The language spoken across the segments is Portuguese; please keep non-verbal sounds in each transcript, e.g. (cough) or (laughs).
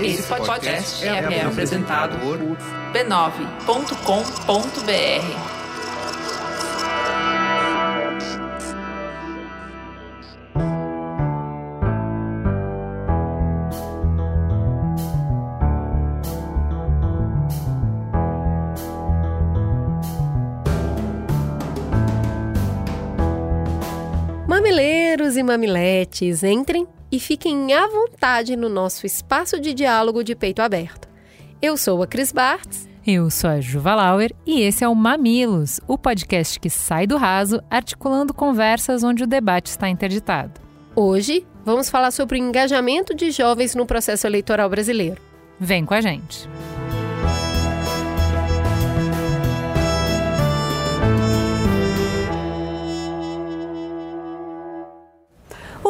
Esse podcast é, é apresentado por b9.com.br. Mamileiros e mamiletes, entrem e fiquem à vontade no nosso espaço de diálogo de peito aberto. Eu sou a Cris Bartz. Eu sou a Juva Lauer e esse é o Mamilos, o podcast que sai do raso articulando conversas onde o debate está interditado. Hoje vamos falar sobre o engajamento de jovens no processo eleitoral brasileiro. Vem com a gente!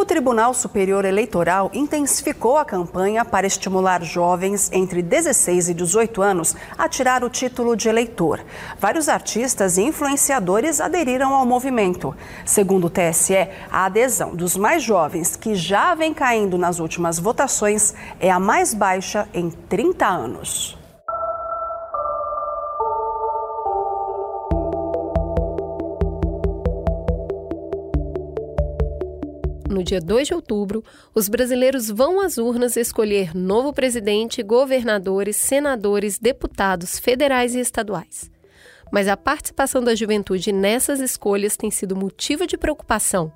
O Tribunal Superior Eleitoral intensificou a campanha para estimular jovens entre 16 e 18 anos a tirar o título de eleitor. Vários artistas e influenciadores aderiram ao movimento. Segundo o TSE, a adesão dos mais jovens, que já vem caindo nas últimas votações, é a mais baixa em 30 anos. No dia 2 de outubro, os brasileiros vão às urnas escolher novo presidente, governadores, senadores, deputados federais e estaduais. Mas a participação da juventude nessas escolhas tem sido motivo de preocupação,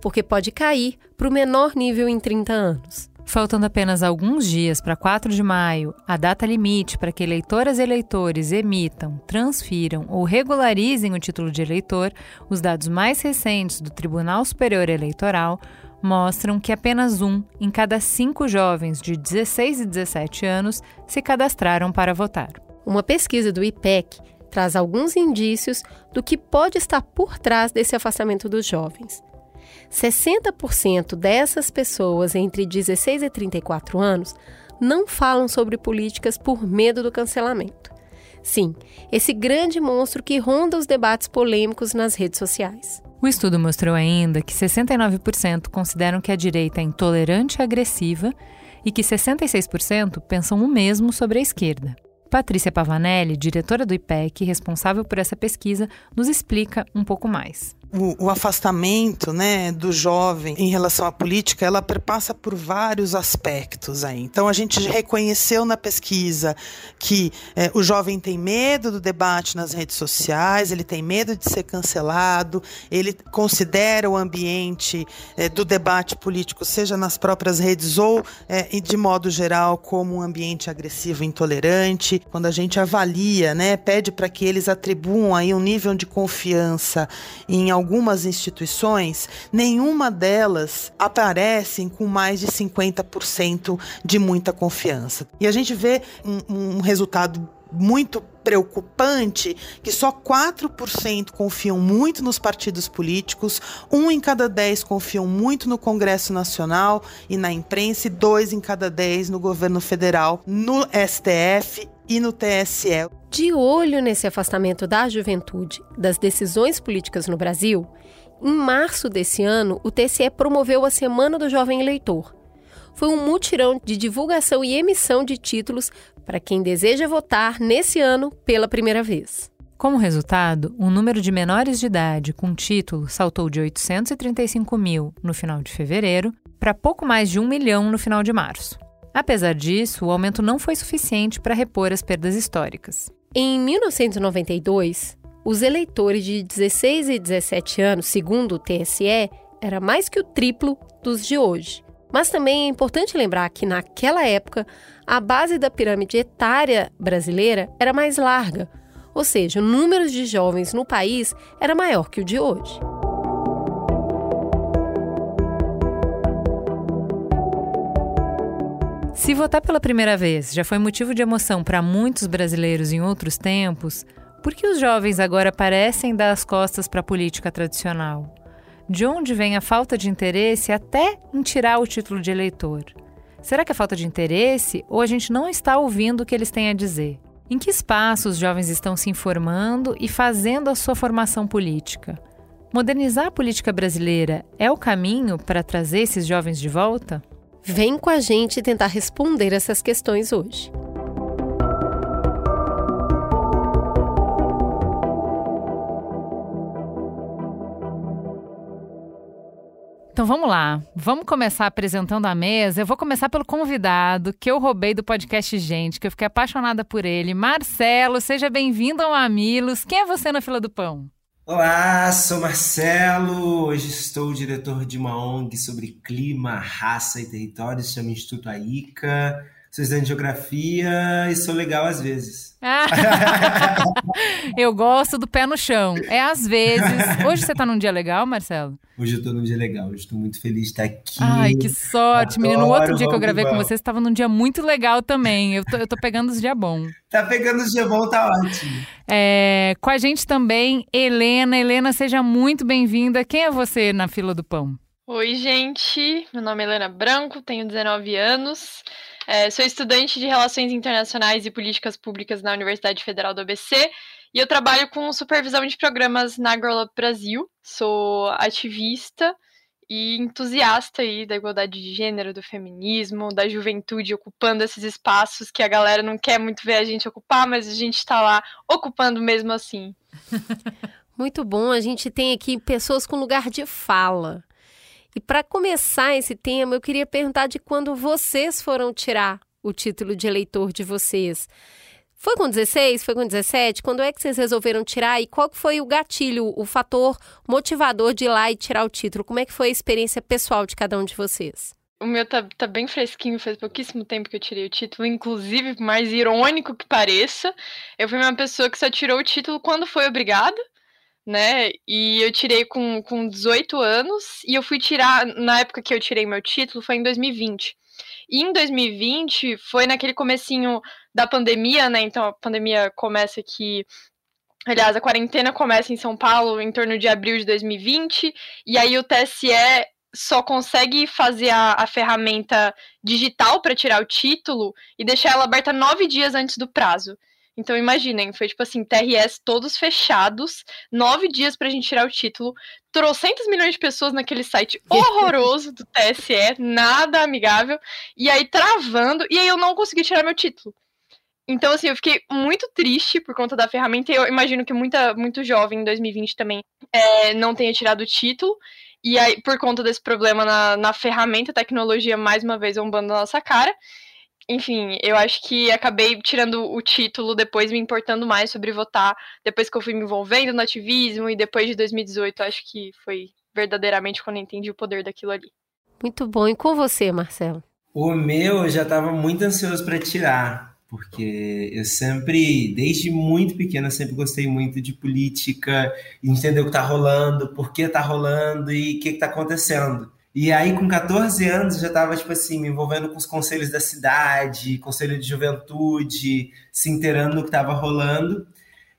porque pode cair para o menor nível em 30 anos. Faltando apenas alguns dias para 4 de maio, a data limite para que eleitoras e eleitores emitam, transfiram ou regularizem o título de eleitor, os dados mais recentes do Tribunal Superior Eleitoral mostram que apenas um em cada cinco jovens de 16 e 17 anos se cadastraram para votar. Uma pesquisa do IPEC traz alguns indícios do que pode estar por trás desse afastamento dos jovens. 60% dessas pessoas entre 16 e 34 anos não falam sobre políticas por medo do cancelamento. Sim, esse grande monstro que ronda os debates polêmicos nas redes sociais. O estudo mostrou ainda que 69% consideram que a direita é intolerante e agressiva e que 66% pensam o mesmo sobre a esquerda. Patrícia Pavanelli, diretora do IPEC, responsável por essa pesquisa, nos explica um pouco mais o, o, afastamento né, do jovem em relação à política, ela perpassa por vários aspectos aí. Então a gente reconheceu na pesquisa que é, o jovem tem medo do debate nas redes sociais, ele tem medo de ser cancelado, ele considera o ambiente é, do debate político, seja nas próprias redes ou é, de modo geral, como um ambiente agressivo, intolerante. Quando a gente avalia, né, pede para que eles atribuam aí um nível de confiança em algumas instituições, nenhuma delas aparecem com mais de 50% de muita confiança. E a gente vê um, um resultado muito preocupante que só 4% confiam muito nos partidos políticos, um em cada 10 confiam muito no Congresso Nacional e na imprensa, e dois em cada 10 no governo federal, no STF e no TSE. De olho nesse afastamento da juventude das decisões políticas no Brasil, em março desse ano, o TSE promoveu a Semana do Jovem Eleitor. Foi um mutirão de divulgação e emissão de títulos para quem deseja votar nesse ano pela primeira vez. Como resultado, o número de menores de idade com título saltou de 835 mil no final de fevereiro para pouco mais de um milhão no final de março. Apesar disso, o aumento não foi suficiente para repor as perdas históricas. Em 1992, os eleitores de 16 e 17 anos, segundo o TSE, era mais que o triplo dos de hoje. Mas também é importante lembrar que naquela época a base da pirâmide etária brasileira era mais larga, ou seja, o número de jovens no país era maior que o de hoje. Se votar pela primeira vez já foi motivo de emoção para muitos brasileiros em outros tempos, por que os jovens agora parecem dar as costas para a política tradicional? De onde vem a falta de interesse até em tirar o título de eleitor? Será que é falta de interesse ou a gente não está ouvindo o que eles têm a dizer? Em que espaço os jovens estão se informando e fazendo a sua formação política? Modernizar a política brasileira é o caminho para trazer esses jovens de volta? Vem com a gente tentar responder essas questões hoje. Então vamos lá, vamos começar apresentando a mesa. Eu vou começar pelo convidado que eu roubei do podcast Gente, que eu fiquei apaixonada por ele. Marcelo, seja bem-vindo ao Mamilos. Quem é você na fila do pão? Olá, sou Marcelo. Hoje estou diretor de uma ONG sobre clima, raça e território, se chama Instituto AICA. Sou estudante de geografia e sou legal às vezes. (laughs) eu gosto do pé no chão. É às vezes. Hoje você está num dia legal, Marcelo? Hoje eu estou num dia legal. Hoje estou muito feliz de estar aqui. Ai, que sorte, Adoro, menino. No outro dia que eu gravei com você, você estava num dia muito legal também. Eu tô, eu tô pegando os dias bons. Tá pegando os dias bons, tá ótimo. É, com a gente também, Helena. Helena, seja muito bem-vinda. Quem é você na fila do pão? Oi, gente. Meu nome é Helena Branco, tenho 19 anos. É, sou estudante de Relações Internacionais e Políticas Públicas na Universidade Federal do ABC e eu trabalho com supervisão de programas na Up Brasil. Sou ativista e entusiasta aí da igualdade de gênero, do feminismo, da juventude ocupando esses espaços que a galera não quer muito ver a gente ocupar, mas a gente está lá ocupando mesmo assim. (laughs) Muito bom, a gente tem aqui pessoas com lugar de fala. E para começar esse tema, eu queria perguntar de quando vocês foram tirar o título de eleitor de vocês. Foi com 16? Foi com 17? Quando é que vocês resolveram tirar? E qual foi o gatilho, o fator motivador de ir lá e tirar o título? Como é que foi a experiência pessoal de cada um de vocês? O meu tá, tá bem fresquinho, faz pouquíssimo tempo que eu tirei o título, inclusive, mais irônico que pareça, eu fui uma pessoa que só tirou o título quando foi obrigada né? E eu tirei com, com 18 anos e eu fui tirar, na época que eu tirei meu título, foi em 2020. E em 2020 foi naquele comecinho da pandemia, né? Então a pandemia começa aqui Aliás, a quarentena começa em São Paulo em torno de abril de 2020, e aí o TSE só consegue fazer a, a ferramenta digital para tirar o título e deixar ela aberta nove dias antes do prazo. Então imaginem, foi tipo assim, TRS todos fechados, nove dias pra gente tirar o título, trocentos milhões de pessoas naquele site (laughs) horroroso do TSE, nada amigável, e aí travando, e aí eu não consegui tirar meu título. Então, assim, eu fiquei muito triste por conta da ferramenta, e eu imagino que muita, muito jovem em 2020 também é, não tenha tirado o título, e aí, por conta desse problema na, na ferramenta, a tecnologia mais uma vez zombando na nossa cara enfim, eu acho que acabei tirando o título depois me importando mais sobre votar, depois que eu fui me envolvendo no ativismo e depois de 2018, acho que foi verdadeiramente quando eu entendi o poder daquilo ali. Muito bom. E com você, Marcelo? O meu eu já estava muito ansioso para tirar, porque eu sempre, desde muito pequeno, eu sempre gostei muito de política, entender o que está rolando, por que está rolando e o que está acontecendo. E aí, com 14 anos, eu já estava, tipo assim, me envolvendo com os conselhos da cidade, conselho de juventude, se inteirando no que estava rolando.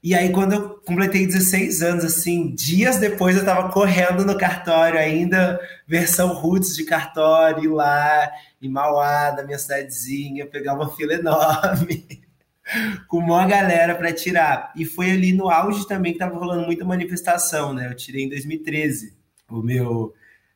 E aí, quando eu completei 16 anos, assim, dias depois eu estava correndo no cartório ainda, versão roots de cartório, lá em Mauá, da minha cidadezinha, pegar uma fila enorme, (laughs) com uma galera para tirar. E foi ali no auge também que estava rolando muita manifestação, né? Eu tirei em 2013 o meu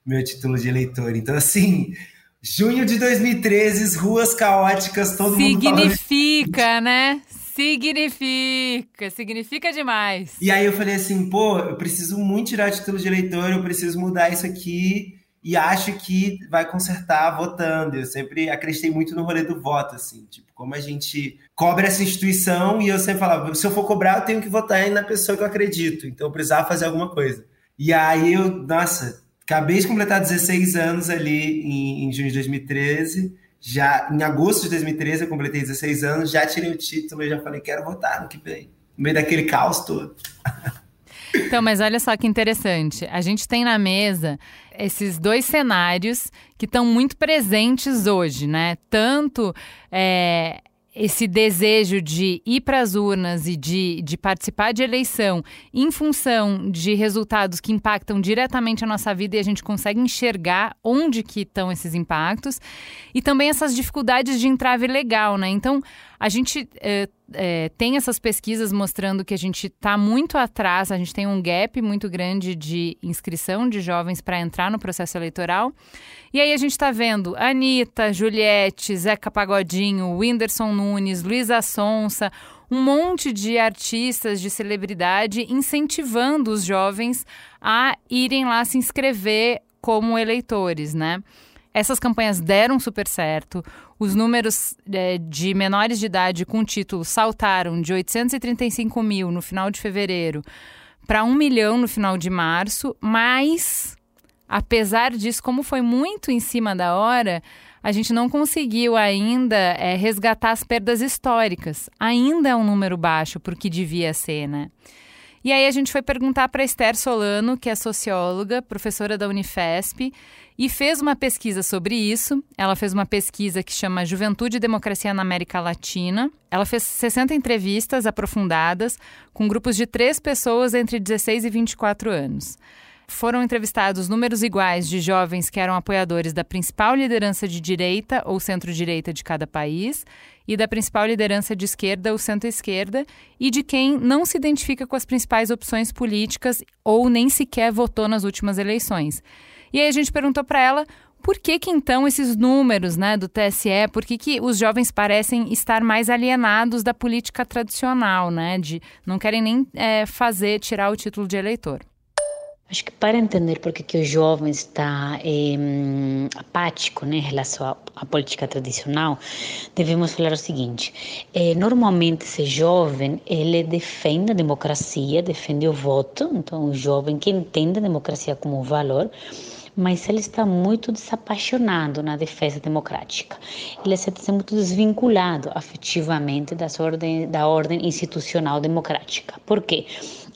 meu título de eleitor. Então, assim, junho de 2013, ruas caóticas, todo Significa, mundo Significa, né? Significa, significa demais. E aí eu falei assim, pô, eu preciso muito tirar título de eleitor, eu preciso mudar isso aqui e acho que vai consertar votando. Eu sempre acreditei muito no rolê do voto, assim, tipo, como a gente cobra essa instituição e eu sempre falava, se eu for cobrar, eu tenho que votar na pessoa que eu acredito, então eu precisava fazer alguma coisa. E aí eu, nossa, Acabei de completar 16 anos ali em, em junho de 2013. Já em agosto de 2013 eu completei 16 anos, já tirei o título e já falei quero votar no que vem. No meio daquele caos todo. (laughs) Então, mas olha só que interessante. A gente tem na mesa esses dois cenários que estão muito presentes hoje, né? Tanto é, esse desejo de ir para as urnas e de, de participar de eleição em função de resultados que impactam diretamente a nossa vida e a gente consegue enxergar onde que estão esses impactos e também essas dificuldades de entrave legal, né? Então, A gente é, é, tem essas pesquisas mostrando que a gente está muito atrás, a gente tem um gap muito grande de inscrição de jovens para entrar no processo eleitoral. E aí a gente está vendo Anitta, Juliette, Zeca Pagodinho, Whindersson Nunes, Luísa Sonsa, um monte de artistas, de celebridade incentivando os jovens a irem lá se inscrever como eleitores, né? Essas campanhas deram super certo. Os números é, de menores de idade com título saltaram de 835 mil no final de fevereiro para 1 milhão no final de março, mas, apesar disso, como foi muito em cima da hora, a gente não conseguiu ainda é, resgatar as perdas históricas. Ainda é um número baixo para o que devia ser, né? E aí a gente foi perguntar para Esther Solano, que é socióloga, professora da Unifesp, e fez uma pesquisa sobre isso. Ela fez uma pesquisa que chama Juventude e Democracia na América Latina. Ela fez 60 entrevistas aprofundadas com grupos de três pessoas entre 16 e 24 anos. Foram entrevistados números iguais de jovens que eram apoiadores da principal liderança de direita ou centro-direita de cada país e da principal liderança de esquerda ou centro-esquerda e de quem não se identifica com as principais opções políticas ou nem sequer votou nas últimas eleições. E aí a gente perguntou para ela por que, que então esses números né, do TSE, por que, que os jovens parecem estar mais alienados da política tradicional, né? De não querem nem é, fazer, tirar o título de eleitor. Acho que para entender por que o jovem está é, apático né, em relação à, política tradicional, devemos falar o seguinte: é, normalmente esse jovem ele defende a democracia, defende o voto, então o jovem que entende a democracia como valor, mas ele está muito desapaixonado na defesa democrática. Ele sente muito desvinculado afetivamente das ordem, da ordem institucional democrática. Por quê?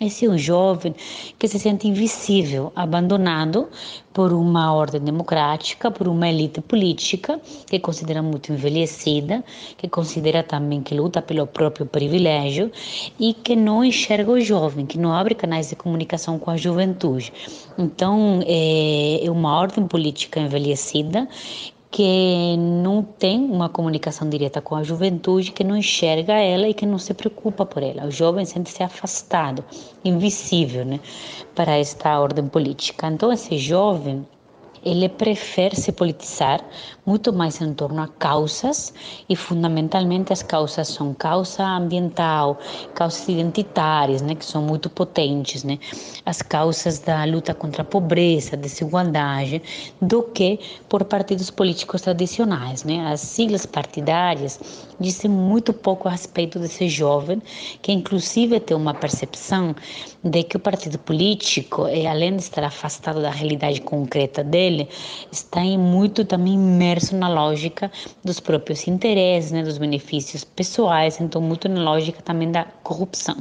Esse é um jovem que se sente invisível, abandonado por uma ordem democrática, por uma elite política que considera muito envelhecida, que considera também que luta pelo próprio privilégio e que não enxerga o jovem, que não abre canais de comunicação com a juventude. Então, é uma ordem política envelhecida que não tem uma comunicação direta com a juventude, que não enxerga ela e que não se preocupa por ela. O jovem sente-se afastado, invisível, né, para esta ordem política. Então, esse jovem ele prefere se politizar muito mais em torno a causas e fundamentalmente as causas são causa ambiental, causas identitárias, né, que são muito potentes, né, as causas da luta contra a pobreza, desigualdade, do que por partidos políticos tradicionais, né, as siglas partidárias dizem muito pouco a respeito desse jovem que inclusive tem uma percepção de que o partido político, eh, além de estar afastado da realidade concreta dele, está muito também imerso na lógica dos próprios interesses, né, dos benefícios pessoais, então muito na lógica também da corrupção.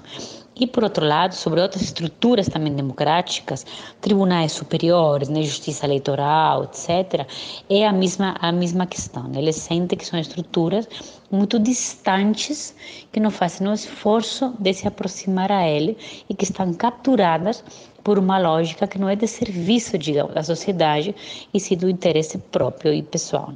E, por outro lado, sobre outras estruturas também democráticas, tribunais superiores, né, justiça eleitoral, etc., é a mesma, a mesma questão. Né? Ele sente que são estruturas muito distantes, que não fazem o esforço de se aproximar a ele e que estão capturadas por uma lógica que não é de serviço, digamos, da sociedade, e sim do interesse próprio e pessoal.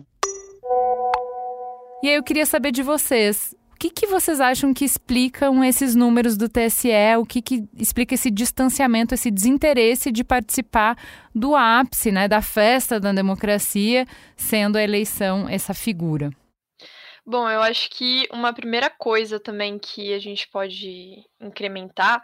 E aí eu queria saber de vocês, o que, que vocês acham que explicam esses números do TSE? O que, que explica esse distanciamento, esse desinteresse de participar do ápice, né, da festa da democracia, sendo a eleição essa figura? Bom, eu acho que uma primeira coisa também que a gente pode incrementar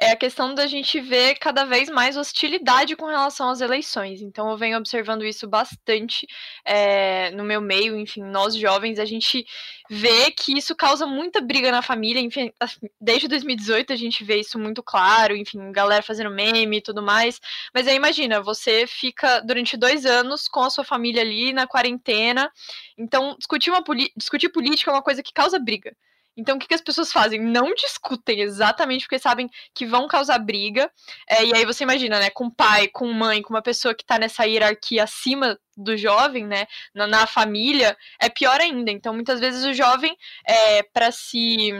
é a questão da gente ver cada vez mais hostilidade com relação às eleições. Então, eu venho observando isso bastante é, no meu meio, enfim, nós jovens, a gente vê que isso causa muita briga na família, enfim, desde 2018 a gente vê isso muito claro, enfim, galera fazendo meme e tudo mais. Mas aí imagina, você fica durante dois anos com a sua família ali na quarentena, então discutir, uma, discutir política é uma coisa que causa briga. Então, o que, que as pessoas fazem? Não discutem exatamente porque sabem que vão causar briga. É, e aí você imagina, né? Com pai, com mãe, com uma pessoa que tá nessa hierarquia acima do jovem, né? Na, na família, é pior ainda. Então, muitas vezes o jovem, é, para se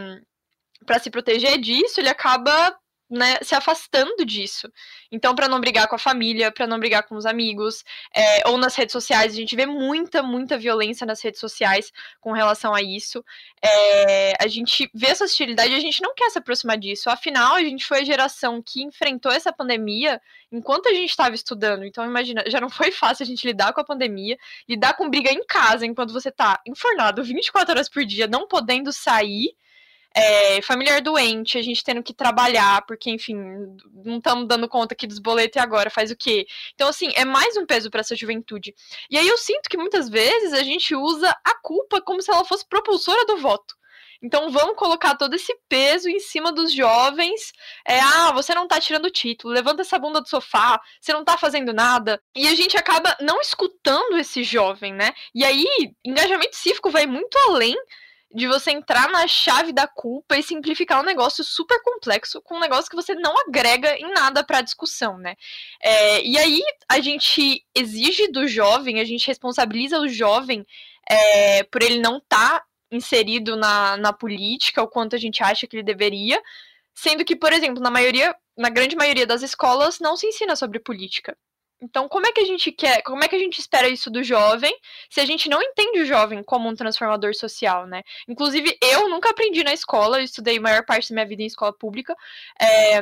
para se proteger disso, ele acaba né, se afastando disso. Então, para não brigar com a família, para não brigar com os amigos, é, ou nas redes sociais, a gente vê muita, muita violência nas redes sociais com relação a isso. É, a gente vê essa hostilidade e a gente não quer se aproximar disso. Afinal, a gente foi a geração que enfrentou essa pandemia enquanto a gente estava estudando. Então, imagina, já não (laughs) foi fácil a gente lidar com a pandemia, lidar com briga em casa enquanto você está enfornado 24 horas por dia, não podendo sair é, familiar doente, a gente tendo que trabalhar, porque, enfim, não estamos dando conta aqui dos boletos e agora faz o quê? Então, assim, é mais um peso para essa juventude. E aí eu sinto que muitas vezes a gente usa a culpa como se ela fosse propulsora do voto. Então vamos colocar todo esse peso em cima dos jovens. É, ah, você não tá tirando o título, levanta essa bunda do sofá, você não tá fazendo nada. E a gente acaba não escutando esse jovem, né? E aí, engajamento cívico vai muito além de você entrar na chave da culpa e simplificar um negócio super complexo com um negócio que você não agrega em nada para a discussão, né? É, e aí a gente exige do jovem, a gente responsabiliza o jovem é, por ele não estar tá inserido na, na política, o quanto a gente acha que ele deveria, sendo que, por exemplo, na maioria, na grande maioria das escolas não se ensina sobre política. Então, como é que a gente quer, como é que a gente espera isso do jovem, se a gente não entende o jovem como um transformador social, né? Inclusive, eu nunca aprendi na escola, eu estudei a maior parte da minha vida em escola pública, é,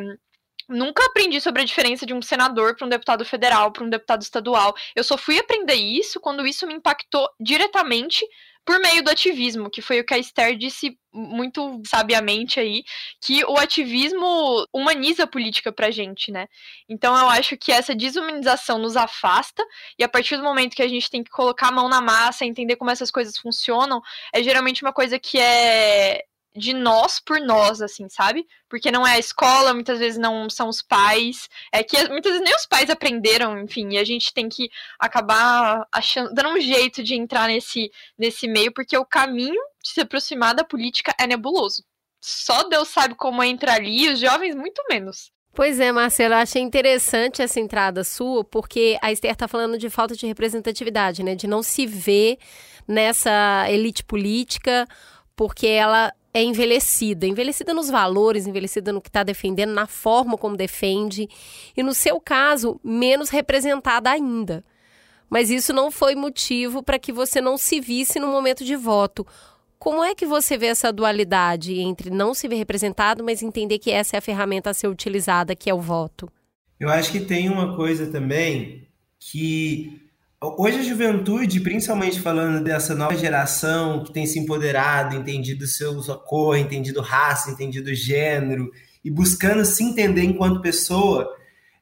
nunca aprendi sobre a diferença de um senador para um deputado federal, para um deputado estadual. Eu só fui aprender isso quando isso me impactou diretamente por meio do ativismo, que foi o que a Esther disse muito sabiamente aí, que o ativismo humaniza a política pra gente, né? Então eu acho que essa desumanização nos afasta, e a partir do momento que a gente tem que colocar a mão na massa, entender como essas coisas funcionam, é geralmente uma coisa que é de nós por nós, assim, sabe? Porque não é a escola, muitas vezes não são os pais, é que muitas vezes nem os pais aprenderam, enfim, e a gente tem que acabar achando, dando um jeito de entrar nesse, nesse meio, porque o caminho de se aproximar da política é nebuloso. Só Deus sabe como entrar ali, e os jovens muito menos. Pois é, Marcela, achei interessante essa entrada sua, porque a Esther está falando de falta de representatividade, né? De não se ver nessa elite política, porque ela é envelhecida, envelhecida nos valores, envelhecida no que está defendendo, na forma como defende, e no seu caso, menos representada ainda. Mas isso não foi motivo para que você não se visse no momento de voto. Como é que você vê essa dualidade entre não se ver representado, mas entender que essa é a ferramenta a ser utilizada, que é o voto? Eu acho que tem uma coisa também que Hoje a juventude, principalmente falando dessa nova geração que tem se empoderado, entendido seu, sua cor, entendido raça, entendido gênero, e buscando se entender enquanto pessoa,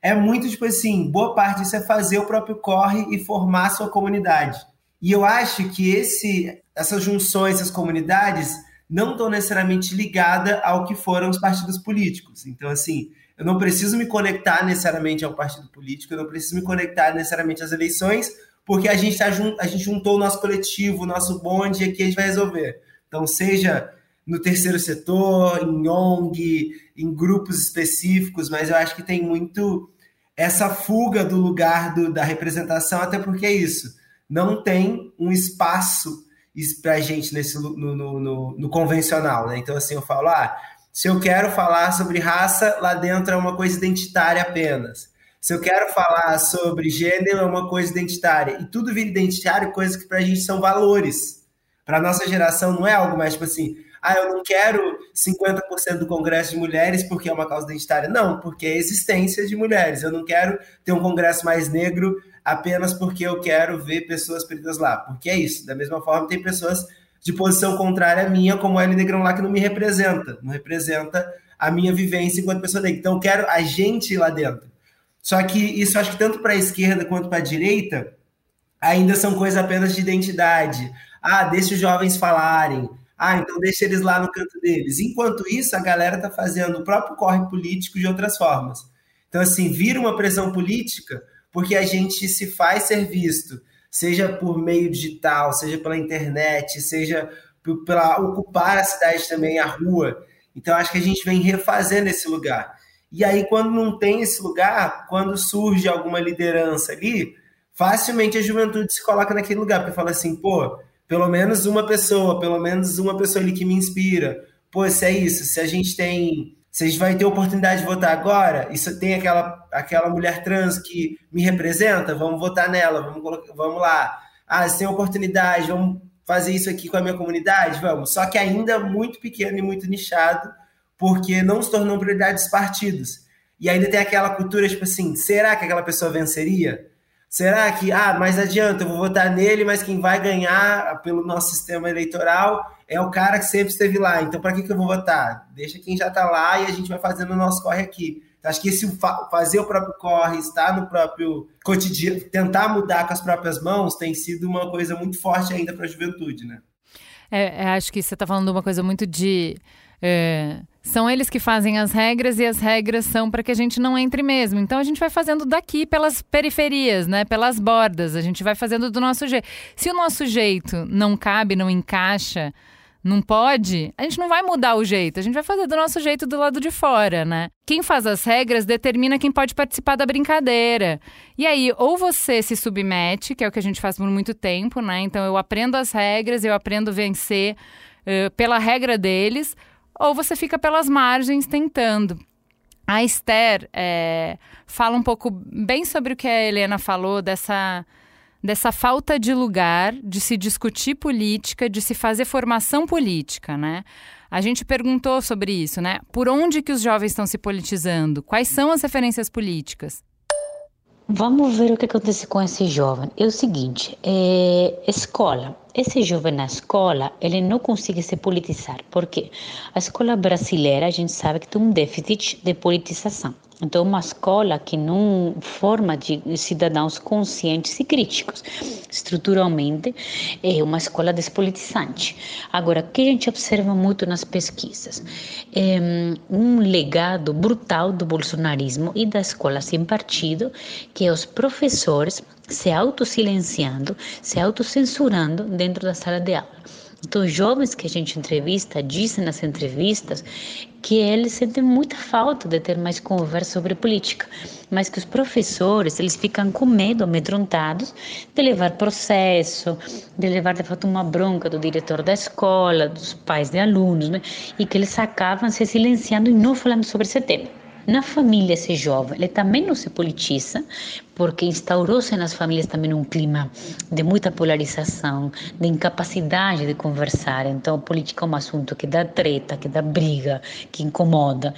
é muito tipo assim, boa parte disso é fazer o próprio corre e formar a sua comunidade. E eu acho que esse, essas junções, essas comunidades, não estão necessariamente ligadas ao que foram os partidos políticos. Então, assim, eu não preciso me conectar necessariamente ao partido político, eu não preciso me conectar necessariamente às eleições, porque a gente, tá jun a gente juntou o nosso coletivo, o nosso bonde, e aqui a gente vai resolver. Então, seja no terceiro setor, em ONG, em grupos específicos, mas eu acho que tem muito essa fuga do lugar do, da representação, até porque é isso. Não tem um espaço para a gente nesse, no, no, no, no, convencional. Né? Então, assim, eu falo, ah, se eu quero falar sobre raça, lá dentro é uma coisa identitária apenas. Se eu quero falar sobre gênero, é uma coisa identitária. E tudo vira identitário, coisas que para a gente são valores. Para nossa geração não é algo mais tipo assim, ah, eu não quero 50% do Congresso de mulheres porque é uma causa identitária. Não, porque é a existência de mulheres. Eu não quero ter um Congresso mais negro apenas porque eu quero ver pessoas pretas lá. Porque é isso. Da mesma forma, tem pessoas de posição contrária à minha, como Ellen Negrão lá, que não me representa. Não representa a minha vivência enquanto pessoa negra. Então, eu quero a gente lá dentro. Só que isso acho que tanto para a esquerda quanto para a direita ainda são coisas apenas de identidade. Ah, deixa os jovens falarem. Ah, então deixa eles lá no canto deles. Enquanto isso, a galera está fazendo o próprio corre político de outras formas. Então, assim, vira uma pressão política porque a gente se faz ser visto, seja por meio digital, seja pela internet, seja pela ocupar a cidade também, a rua. Então, acho que a gente vem refazendo esse lugar. E aí, quando não tem esse lugar, quando surge alguma liderança ali, facilmente a juventude se coloca naquele lugar, porque fala assim, pô, pelo menos uma pessoa, pelo menos uma pessoa ali que me inspira. Pô, se é isso, se a gente tem Vocês vão ter oportunidade de votar agora? Isso tem aquela, aquela mulher trans que me representa? Vamos votar nela, vamos, vamos lá. Ah, se tem oportunidade, vamos fazer isso aqui com a minha comunidade? Vamos. Só que ainda muito pequeno e muito nichado, porque não se tornou prioridade dos partidos. E ainda tem aquela cultura, tipo assim, será que aquela pessoa venceria? Será que, ah, mas adianta, eu vou votar nele, mas quem vai ganhar pelo nosso sistema eleitoral é o cara que sempre esteve lá. Então, para que, que eu vou votar? Deixa quem já está lá e a gente vai fazendo o nosso corre aqui. Então, acho que esse fazer o próprio corre, estar no próprio cotidiano, tentar mudar com as próprias mãos, tem sido uma coisa muito forte ainda para a juventude, né? É, é, acho que você está falando uma coisa muito de. É são eles que fazem as regras e as regras são para que a gente não entre mesmo. Então a gente vai fazendo daqui pelas periferias, né? Pelas bordas. A gente vai fazendo do nosso jeito. Se o nosso jeito não cabe, não encaixa, não pode, a gente não vai mudar o jeito. A gente vai fazer do nosso jeito do lado de fora, né? Quem faz as regras determina quem pode participar da brincadeira. E aí, ou você se submete, que é o que a gente faz por muito tempo, né? Então eu aprendo as regras, eu aprendo vencer uh, pela regra deles ou você fica pelas margens tentando. A Esther é, fala um pouco bem sobre o que a Helena falou, dessa, dessa falta de lugar de se discutir política, de se fazer formação política, né? A gente perguntou sobre isso, né? Por onde que os jovens estão se politizando? Quais são as referências políticas? Vamos ver o que acontece com esse jovem. É o seguinte, é, escola. Esse jovem na escola, ele não consegue se politizar. Por quê? A escola brasileira, a gente sabe que tem um déficit de politização. Então, uma escola que não forma de cidadãos conscientes e críticos. Estruturalmente, é uma escola despolitizante. Agora, o que a gente observa muito nas pesquisas? É um legado brutal do bolsonarismo e da escola sem partido, que é os professores se autossilenciando, se autocensurando dentro da sala de aula. Então, jovens que a gente entrevista dizem nas entrevistas que eles sentem muita falta de ter mais conversa sobre política, mas que os professores eles ficam com medo, amedrontados, de levar processo, de levar de fato uma bronca do diretor da escola, dos pais de alunos, né? e que eles acabam se silenciando e não falando sobre esse tema. Na família, esse jovem, ele também não se politiza, porque instaurou-se nas famílias também um clima de muita polarização, de incapacidade de conversar. Então, a política é um assunto que dá treta, que dá briga, que incomoda.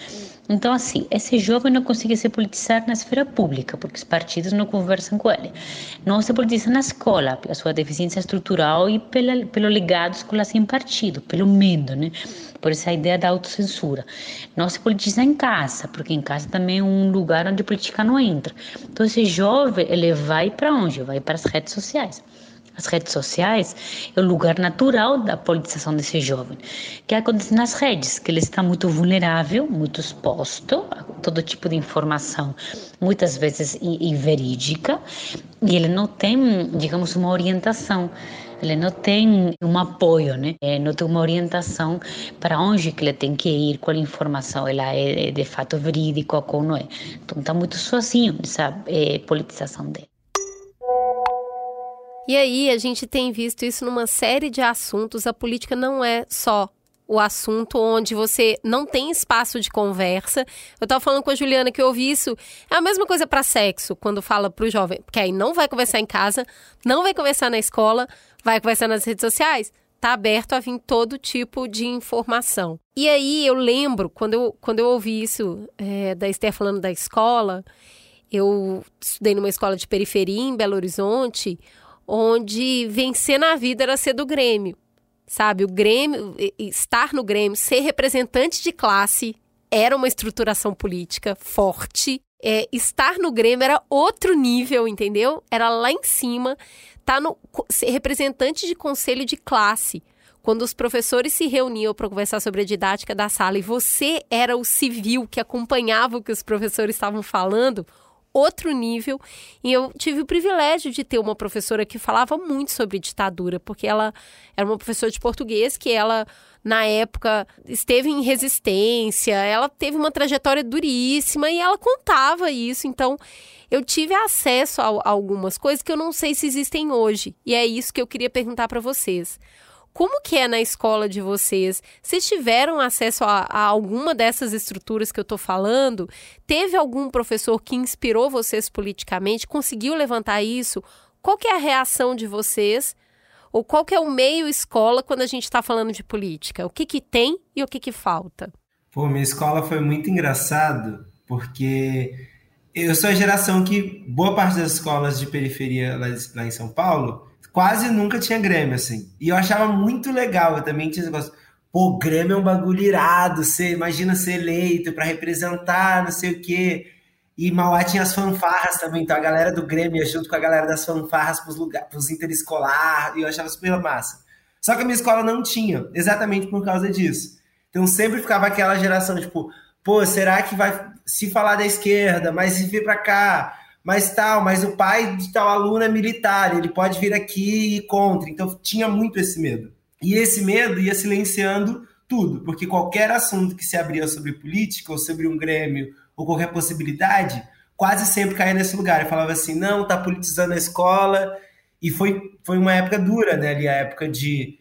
Então, assim, esse jovem não consegue se politizar na esfera pública, porque os partidos não conversam com ele. Não se politiza na escola, pela sua deficiência estrutural e pela, pelo ligado escola sem partido, pelo medo, né? Por essa ideia da autocensura. Não se politiza em casa, porque em casa também é um lugar onde a política não entra. Então, esse jovem, ele vai para onde? Vai para as redes sociais. As redes sociais é o lugar natural da politização desse jovem, que acontece nas redes, que ele está muito vulnerável, muito exposto a todo tipo de informação, muitas vezes inverídica, e ele não tem, digamos, uma orientação ele não tem um apoio, né? É, não tem uma orientação para onde que ele tem que ir, qual informação ela é de fato verídica ou não é. Então está muito sozinho nessa é, politização dele. E aí a gente tem visto isso numa série de assuntos. A política não é só o assunto onde você não tem espaço de conversa. Eu estava falando com a Juliana que eu ouvi isso. É a mesma coisa para sexo, quando fala para o jovem, que aí não vai conversar em casa, não vai conversar na escola, vai conversar nas redes sociais. Tá aberto a vir todo tipo de informação. E aí eu lembro, quando eu, quando eu ouvi isso é, da Esther falando da escola, eu estudei numa escola de periferia em Belo Horizonte, onde vencer na vida era ser do Grêmio. Sabe, o Grêmio, estar no Grêmio, ser representante de classe era uma estruturação política forte. É, estar no Grêmio era outro nível, entendeu? Era lá em cima. Tá no ser representante de conselho de classe. Quando os professores se reuniam para conversar sobre a didática da sala e você era o civil que acompanhava o que os professores estavam falando, outro nível. E eu tive o privilégio de ter uma professora que falava muito sobre ditadura, porque ela era uma professora de português que ela na época esteve em resistência, ela teve uma trajetória duríssima e ela contava isso. Então, eu tive acesso a, a algumas coisas que eu não sei se existem hoje. E é isso que eu queria perguntar para vocês. Como que é na escola de vocês? Vocês tiveram acesso a, a alguma dessas estruturas que eu estou falando? Teve algum professor que inspirou vocês politicamente? Conseguiu levantar isso? Qual que é a reação de vocês? Ou qual que é o meio escola quando a gente está falando de política? O que, que tem e o que, que falta? Pô, minha escola foi muito engraçado, porque eu sou a geração que boa parte das escolas de periferia lá, lá em São Paulo quase nunca tinha Grêmio, assim. E eu achava muito legal, eu também tinha esse negócio, pô, Grêmio é um bagulho irado, você imagina ser eleito para representar, não sei o quê. E Mauá tinha as fanfarras também, então a galera do Grêmio ia junto com a galera das fanfarras pros, lugares, pros interescolar, e eu achava super massa. Só que a minha escola não tinha, exatamente por causa disso. Então sempre ficava aquela geração, tipo, pô, será que vai se falar da esquerda, mas se vir para cá, mas tal, mas o pai de tal aluno é militar, ele pode vir aqui e contra. Então tinha muito esse medo. E esse medo ia silenciando tudo, porque qualquer assunto que se abria sobre política ou sobre um grêmio ou qualquer possibilidade, quase sempre caía nesse lugar. Eu falava assim, não, tá politizando a escola. E foi, foi uma época dura, né? Ali, a época de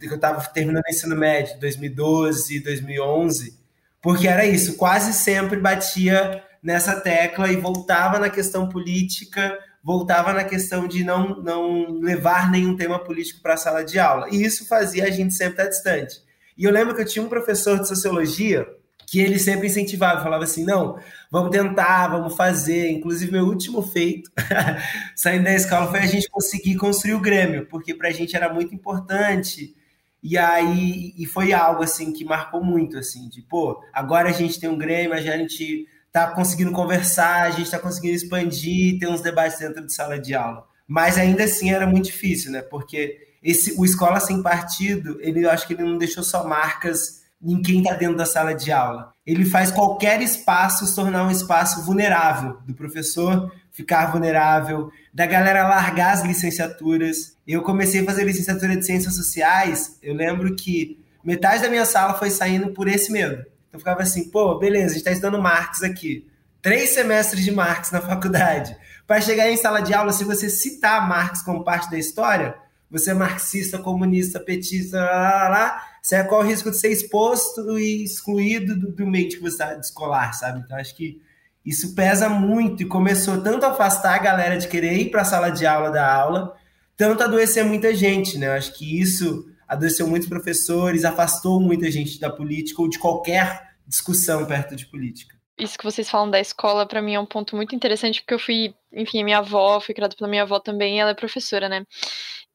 que eu estava terminando o ensino médio, 2012, 2011, porque era isso, quase sempre batia nessa tecla e voltava na questão política, voltava na questão de não, não levar nenhum tema político para a sala de aula. E isso fazia a gente sempre estar distante. E eu lembro que eu tinha um professor de sociologia que ele sempre incentivava, falava assim: não, vamos tentar, vamos fazer. Inclusive, meu último feito (laughs) saindo da escola foi a gente conseguir construir o Grêmio, porque para a gente era muito importante. E aí, e foi algo assim que marcou muito, assim, de pô, agora a gente tem um Grêmio, a gente tá conseguindo conversar, a gente está conseguindo expandir, ter uns debates dentro de sala de aula. Mas ainda assim era muito difícil, né? Porque esse, o Escola Sem Partido, ele, eu acho que ele não deixou só marcas em quem está dentro da sala de aula. Ele faz qualquer espaço se tornar um espaço vulnerável, do professor ficar vulnerável, da galera largar as licenciaturas. Eu comecei a fazer licenciatura de Ciências Sociais, eu lembro que metade da minha sala foi saindo por esse medo. Eu ficava assim, pô, beleza, a gente está estudando Marx aqui. Três semestres de Marx na faculdade. Para chegar em sala de aula, se você citar Marx como parte da história, você é marxista, comunista, petista, lá, lá, lá, você corre o risco de ser exposto e excluído do, do meio que você está escolar, sabe? Então, acho que isso pesa muito e começou tanto a afastar a galera de querer ir para a sala de aula da aula, tanto adoecer muita gente, né? Acho que isso adoeceu muitos professores, afastou muita gente da política ou de qualquer discussão perto de política. Isso que vocês falam da escola, para mim é um ponto muito interessante, porque eu fui, enfim, a minha avó, fui criada pela minha avó também, ela é professora, né?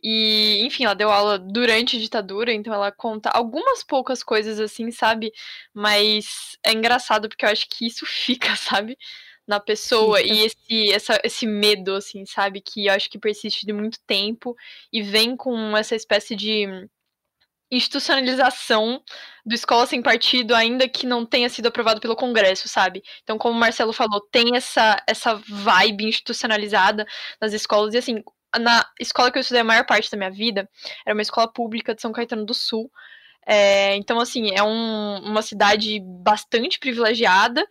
E, enfim, ela deu aula durante a ditadura, então ela conta algumas poucas coisas assim, sabe? Mas é engraçado porque eu acho que isso (laughs) fica, sabe? Na pessoa e esse, essa, esse medo, assim, sabe? Que eu acho que persiste de muito tempo e vem com essa espécie de institucionalização do escola sem partido, ainda que não tenha sido aprovado pelo Congresso, sabe? Então, como o Marcelo falou, tem essa, essa vibe institucionalizada nas escolas, e assim, na escola que eu estudei a maior parte da minha vida era uma escola pública de São Caetano do Sul. É, então, assim, é um, uma cidade bastante privilegiada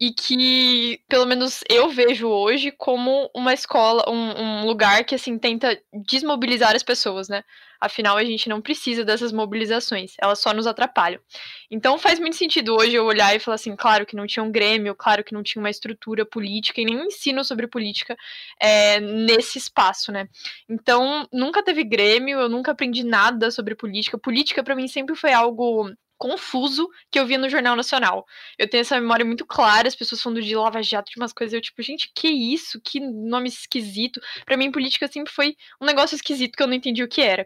e que, pelo menos eu vejo hoje como uma escola, um, um, lugar que, assim, tenta desmobilizar as pessoas, né? Afinal, a gente não precisa dessas mobilizações, elas só nos atrapalham. Então, faz muito sentido hoje eu olhar e falar assim, claro que não tinha um grêmio, claro que não tinha uma estrutura política e nenhum ensino sobre política é, nesse espaço, né? Então, nunca teve grêmio, eu nunca aprendi nada sobre política. Política, para mim, sempre foi algo confuso que eu via no Jornal Nacional. Eu tenho essa memória muito clara, as pessoas falando de Lava Jato, de umas coisas, eu tipo, gente, que isso? Que nome esquisito. Para mim, política sempre foi um negócio esquisito que eu não entendi o que era.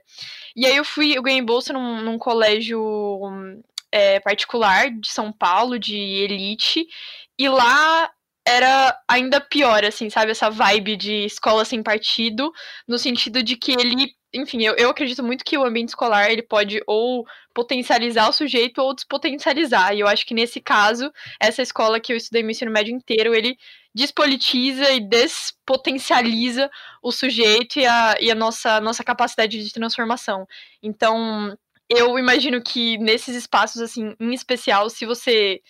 E aí eu fui, eu ganhei bolsa num, num colégio é, particular de São Paulo, de elite, e lá era ainda pior, assim, sabe? Essa vibe de escola sem partido, no sentido de que ele enfim, eu, eu acredito muito que o ambiente escolar ele pode ou potencializar o sujeito ou despotencializar. E eu acho que nesse caso, essa escola que eu estudei no ensino médio inteiro, ele despolitiza e despotencializa o sujeito e a, e a nossa, nossa capacidade de transformação. Então, eu imagino que nesses espaços, assim, em especial, se você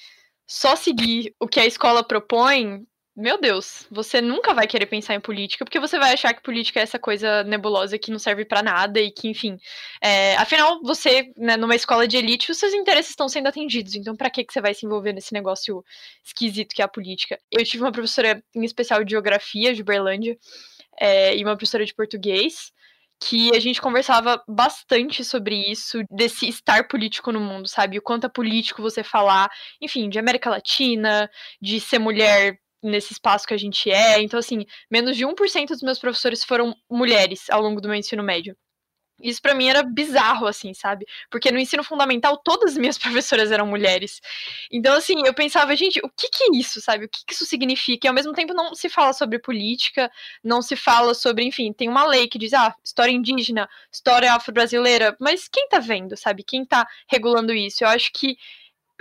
só seguir o que a escola propõe, meu Deus, você nunca vai querer pensar em política, porque você vai achar que política é essa coisa nebulosa que não serve para nada e que, enfim. É, afinal, você, né, numa escola de elite, os seus interesses estão sendo atendidos. Então, para que, que você vai se envolver nesse negócio esquisito que é a política? Eu tive uma professora em especial de geografia de Berlândia é, e uma professora de português que a gente conversava bastante sobre isso, desse estar político no mundo, sabe? O quanto é político você falar, enfim, de América Latina, de ser mulher nesse espaço que a gente é. Então, assim, menos de 1% dos meus professores foram mulheres ao longo do meu ensino médio. Isso para mim era bizarro, assim, sabe? Porque no ensino fundamental todas as minhas (laughs) professoras eram mulheres. Então, assim, eu pensava, gente, o que, que é isso, sabe? O que, que isso significa? E ao mesmo tempo não se fala sobre política, não se fala sobre, enfim, tem uma lei que diz, ah, história indígena, história afro-brasileira, mas quem tá vendo, sabe? Quem tá regulando isso? Eu acho que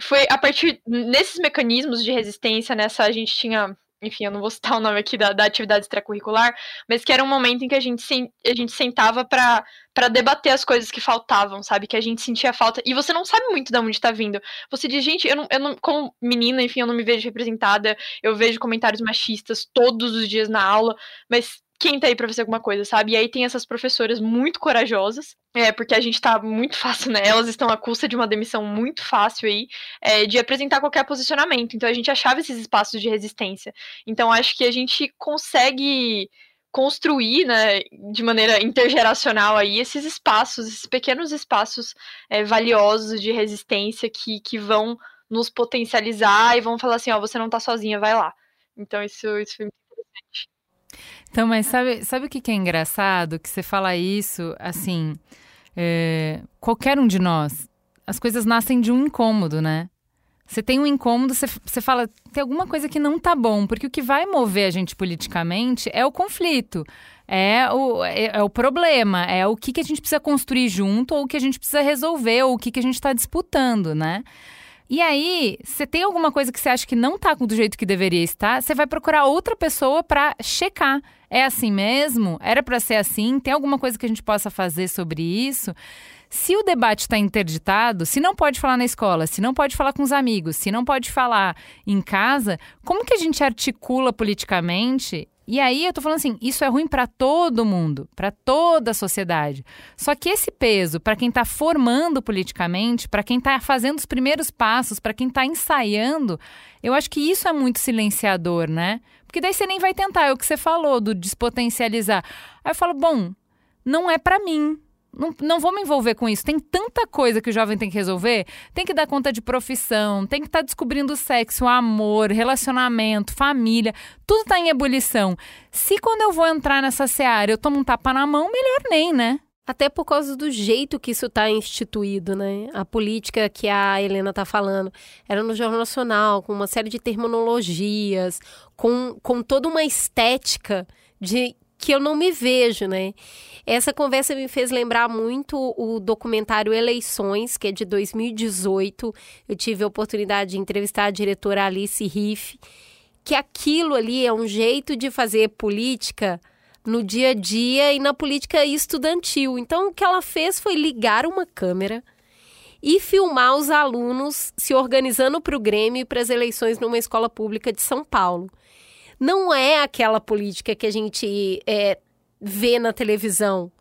foi a partir nesses mecanismos de resistência, nessa a gente tinha enfim, eu não vou citar o nome aqui da, da atividade extracurricular, mas que era um momento em que a gente, sen, a gente sentava para debater as coisas que faltavam, sabe? Que a gente sentia falta. E você não sabe muito de onde está vindo. Você diz, gente, eu não, eu não, como menina, enfim, eu não me vejo representada, eu vejo comentários machistas todos os dias na aula, mas quem tá aí pra fazer alguma coisa, sabe? E aí tem essas professoras muito corajosas, é, porque a gente tá muito fácil, né? Elas estão à custa de uma demissão muito fácil aí, é, de apresentar qualquer posicionamento. Então a gente achava esses espaços de resistência. Então acho que a gente consegue construir, né, de maneira intergeracional aí, esses espaços, esses pequenos espaços é, valiosos de resistência que, que vão nos potencializar e vão falar assim, ó, você não tá sozinha, vai lá. Então isso, isso foi muito. Então, mas sabe, sabe o que, é engraçado? Que você fala isso, assim, é, qualquer um de nós, as coisas nascem de um incômodo, né? Você tem um incômodo, você, você fala, tem alguma coisa que não tá bom, porque o que vai mover a gente politicamente é o conflito, é o, é, é o problema, é o que, que a gente precisa construir junto, ou o que a gente precisa resolver, ou o que, que a gente está disputando, né? E aí, você tem alguma coisa que você acha que não tá do jeito que deveria estar, você vai procurar outra pessoa para checar. É assim mesmo? Era para ser assim? Tem alguma coisa que a gente possa fazer sobre isso? Se o debate está interditado, se não pode falar na escola, se não pode falar com os amigos, se não pode falar em casa, como que a gente articula politicamente e aí eu tô falando assim, isso é ruim para todo mundo, para toda a sociedade. Só que esse peso para quem está formando politicamente, para quem está fazendo os primeiros passos, para quem está ensaiando, eu acho que isso é muito silenciador, né? Porque daí você nem vai tentar, é o que você falou do despotencializar. Aí eu falo, bom, não é para mim, não, não vou me envolver com isso. Tem tanta coisa que o jovem tem que resolver. Tem que dar conta de profissão, tem que estar tá descobrindo sexo, amor, relacionamento, família. Tudo está em ebulição. Se quando eu vou entrar nessa seara eu tomo um tapa na mão, melhor nem, né? Até por causa do jeito que isso está instituído, né? A política que a Helena está falando era no Jornal Nacional, com uma série de terminologias, com, com toda uma estética de que eu não me vejo, né? Essa conversa me fez lembrar muito o documentário Eleições, que é de 2018. Eu tive a oportunidade de entrevistar a diretora Alice Riff, que aquilo ali é um jeito de fazer política no dia a dia e na política estudantil. Então, o que ela fez foi ligar uma câmera e filmar os alunos se organizando para o Grêmio e para as eleições numa escola pública de São Paulo não é aquela política que a gente é, vê na televisão.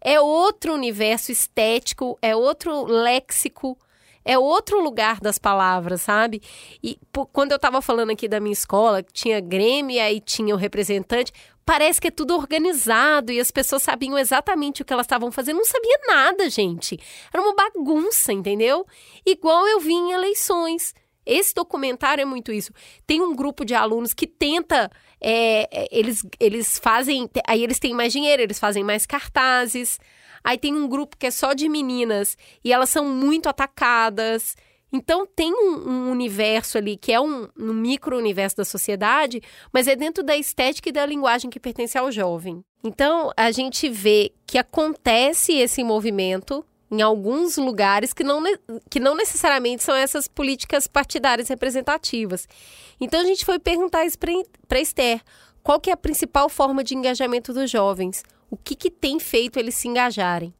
É outro universo estético, é outro léxico, é outro lugar das palavras, sabe? E quando eu estava falando aqui da minha escola, tinha Grêmio e aí tinha o representante, parece que é tudo organizado e as pessoas sabiam exatamente o que elas estavam fazendo. Não sabia nada, gente. Era uma bagunça, entendeu? Igual eu vi em eleições. Esse documentário é muito isso. Tem um grupo de alunos que tenta. É, é, eles, eles fazem. Aí eles têm mais dinheiro, eles fazem mais cartazes. Aí tem um grupo que é só de meninas e elas são muito atacadas. Então tem um, um universo ali que é um, um micro-universo da sociedade, mas é dentro da estética e da linguagem que pertence ao jovem. Então a gente vê que acontece esse movimento em alguns lugares que não, que não necessariamente são essas políticas partidárias representativas. Então a gente foi perguntar isso para Esther, qual que é a principal forma de engajamento dos jovens? O que, que tem feito eles se engajarem?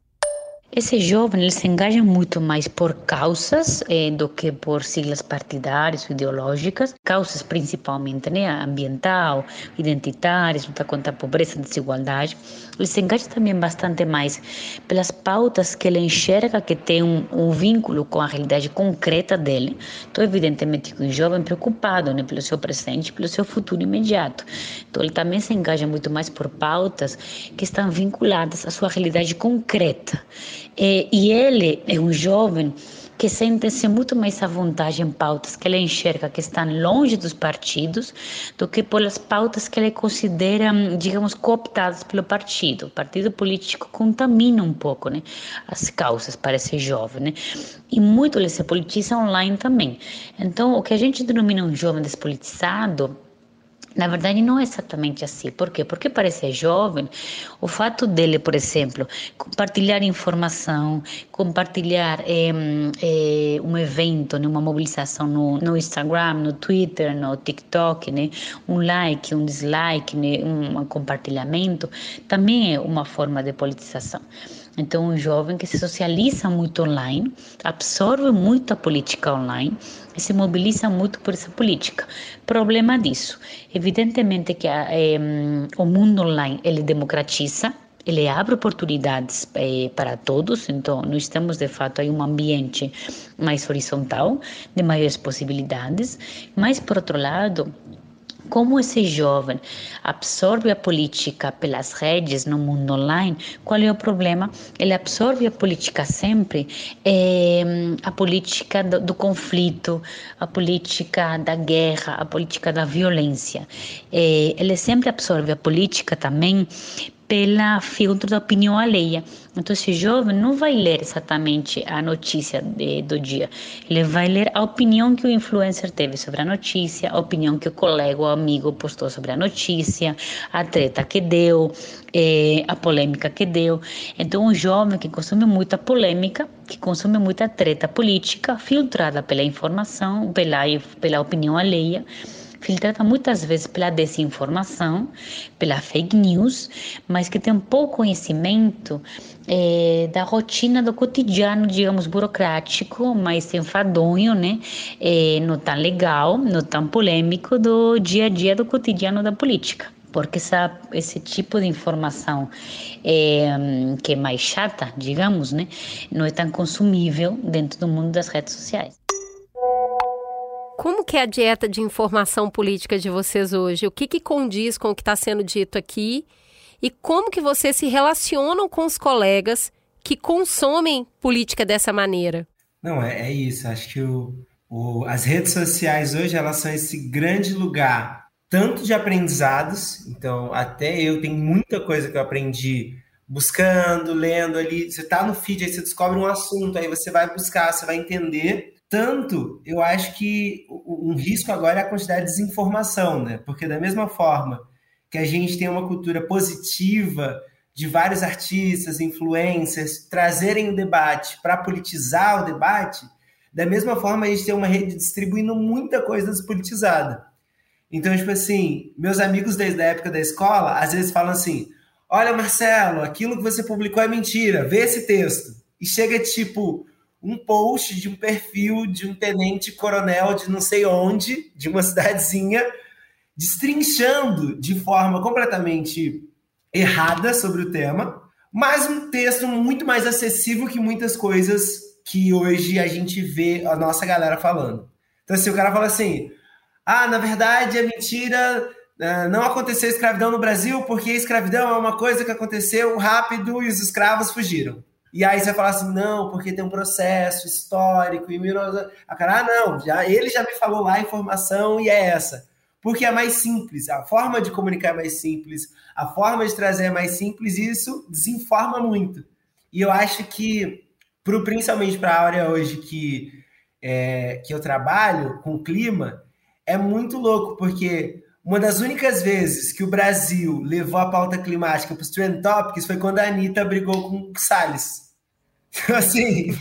Esse jovem ele se engaja muito mais por causas eh, do que por siglas partidárias ou ideológicas, causas principalmente né, ambiental, identitárias, luta contra a pobreza desigualdade. Ele se engaja também bastante mais pelas pautas que ele enxerga que tem um, um vínculo com a realidade concreta dele. Então, evidentemente, um jovem preocupado né, pelo seu presente, pelo seu futuro imediato. Então, ele também se engaja muito mais por pautas que estão vinculadas à sua realidade concreta. É, e ele é um jovem que sente-se muito mais à vontade em pautas que ele enxerga que estão longe dos partidos do que pelas pautas que ele considera, digamos, cooptadas pelo partido. O partido político contamina um pouco né, as causas para esse jovem. Né? E muito ele se politiza online também. Então, o que a gente denomina um jovem despolitizado na verdade, não é exatamente assim. Por quê? Porque para esse jovem, o fato dele, por exemplo, compartilhar informação, compartilhar é, é, um evento, né, uma mobilização no, no, Instagram, no Twitter, no TikTok, né, um like, um dislike, né, um compartilhamento, também é uma forma de politização. Então, um jovem que se socializa muito online, absorve muito a política online e se mobiliza muito por essa política. Problema disso, evidentemente que a, é, o mundo online ele democratiza, ele abre oportunidades eh, para todos, então nós estamos de fato em um ambiente mais horizontal, de maiores possibilidades, mas por outro lado, como esse jovem absorve a política pelas redes no mundo online? Qual é o problema? Ele absorve a política sempre, é, a política do, do, conflito, a política da guerra, a política da violência. É, ele sempre absorve a política também pela filtro da opinião alheia. Então, esse jovem não vai ler exatamente a notícia de, do dia, ele vai ler a opinião que o influencer teve sobre a notícia, a opinião que o colega ou amigo postou sobre a notícia, a treta que deu, eh, a polêmica que deu. Então, um jovem que consome muita polêmica, que consome muita treta política, filtrada pela informação, pela, pela opinião alheia, filtrada muitas vezes pela desinformação, pela fake news, mas que tem pouco conhecimento é, da rotina do cotidiano, digamos, burocrático, mais enfadonho, né? É, não tão legal, não tão polêmico do dia a dia do cotidiano da política porque essa, esse tipo de informação é, que é mais chata, digamos, né, não é tão consumível dentro do mundo das redes sociais. Como que é a dieta de informação política de vocês hoje? O que, que condiz com o que está sendo dito aqui? E como que vocês se relacionam com os colegas que consomem política dessa maneira? Não, é, é isso. Acho que o, o, as redes sociais hoje elas são esse grande lugar tanto de aprendizados. Então, até eu tenho muita coisa que eu aprendi buscando, lendo ali. Você está no feed, aí você descobre um assunto, aí você vai buscar, você vai entender. Tanto, eu acho que um risco agora é a quantidade de desinformação, né? Porque da mesma forma que a gente tem uma cultura positiva de vários artistas, influencers trazerem o debate para politizar o debate, da mesma forma a gente tem uma rede distribuindo muita coisa despolitizada. Então, tipo assim, meus amigos desde a época da escola, às vezes falam assim: Olha, Marcelo, aquilo que você publicou é mentira, vê esse texto. E chega tipo um post de um perfil de um tenente coronel de não sei onde, de uma (laughs) cidadezinha, destrinchando de forma completamente errada sobre o tema, mas um texto muito mais acessível que muitas coisas que hoje a gente vê a nossa galera falando. Então, assim, o cara fala assim: ah, na verdade é mentira, é, não aconteceu escravidão no Brasil porque escravidão é uma coisa que aconteceu rápido e os escravos fugiram. E aí você vai falar assim, não, porque tem um processo histórico, e a cara, ah, não, já, ele já me falou lá a informação e é essa. Porque é mais simples, a forma de comunicar é mais simples, a forma de trazer é mais simples, e isso desinforma muito. E eu acho que, pro, principalmente para a área hoje que, é, que eu trabalho com clima, é muito louco, porque uma das únicas vezes que o Brasil levou a pauta climática para os Trend Topics foi quando a Anitta brigou com o Salles. (laughs) assim,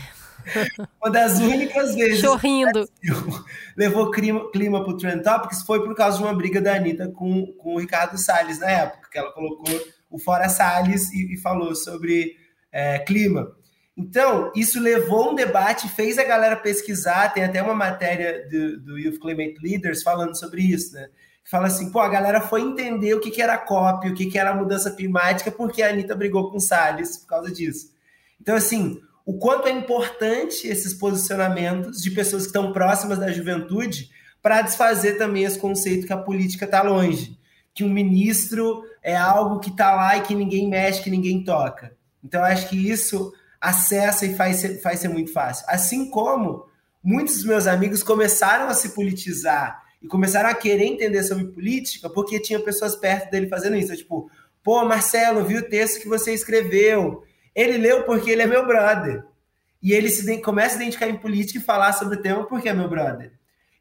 (laughs) uma das únicas vezes Chorrindo. que o Brasil levou clima, clima para o Trend Topics foi por causa de uma briga da Anitta com, com o Ricardo Salles na época, que ela colocou o Fora Salles e, e falou sobre é, clima. Então, isso levou um debate, fez a galera pesquisar. Tem até uma matéria do, do Youth Climate Leaders falando sobre isso, né? Fala assim: pô, a galera foi entender o que, que era COP, o que, que era mudança climática, porque a Anitta brigou com o Salles por causa disso. Então, assim, o quanto é importante esses posicionamentos de pessoas que estão próximas da juventude para desfazer também esse conceito que a política está longe, que um ministro é algo que está lá e que ninguém mexe, que ninguém toca. Então, acho que isso acessa e faz ser, faz ser muito fácil. Assim como muitos dos meus amigos começaram a se politizar e começaram a querer entender sobre política porque tinha pessoas perto dele fazendo isso. Tipo, pô, Marcelo, vi o texto que você escreveu. Ele leu porque ele é meu brother. E ele se começa a identificar em política e falar sobre o tema porque é meu brother.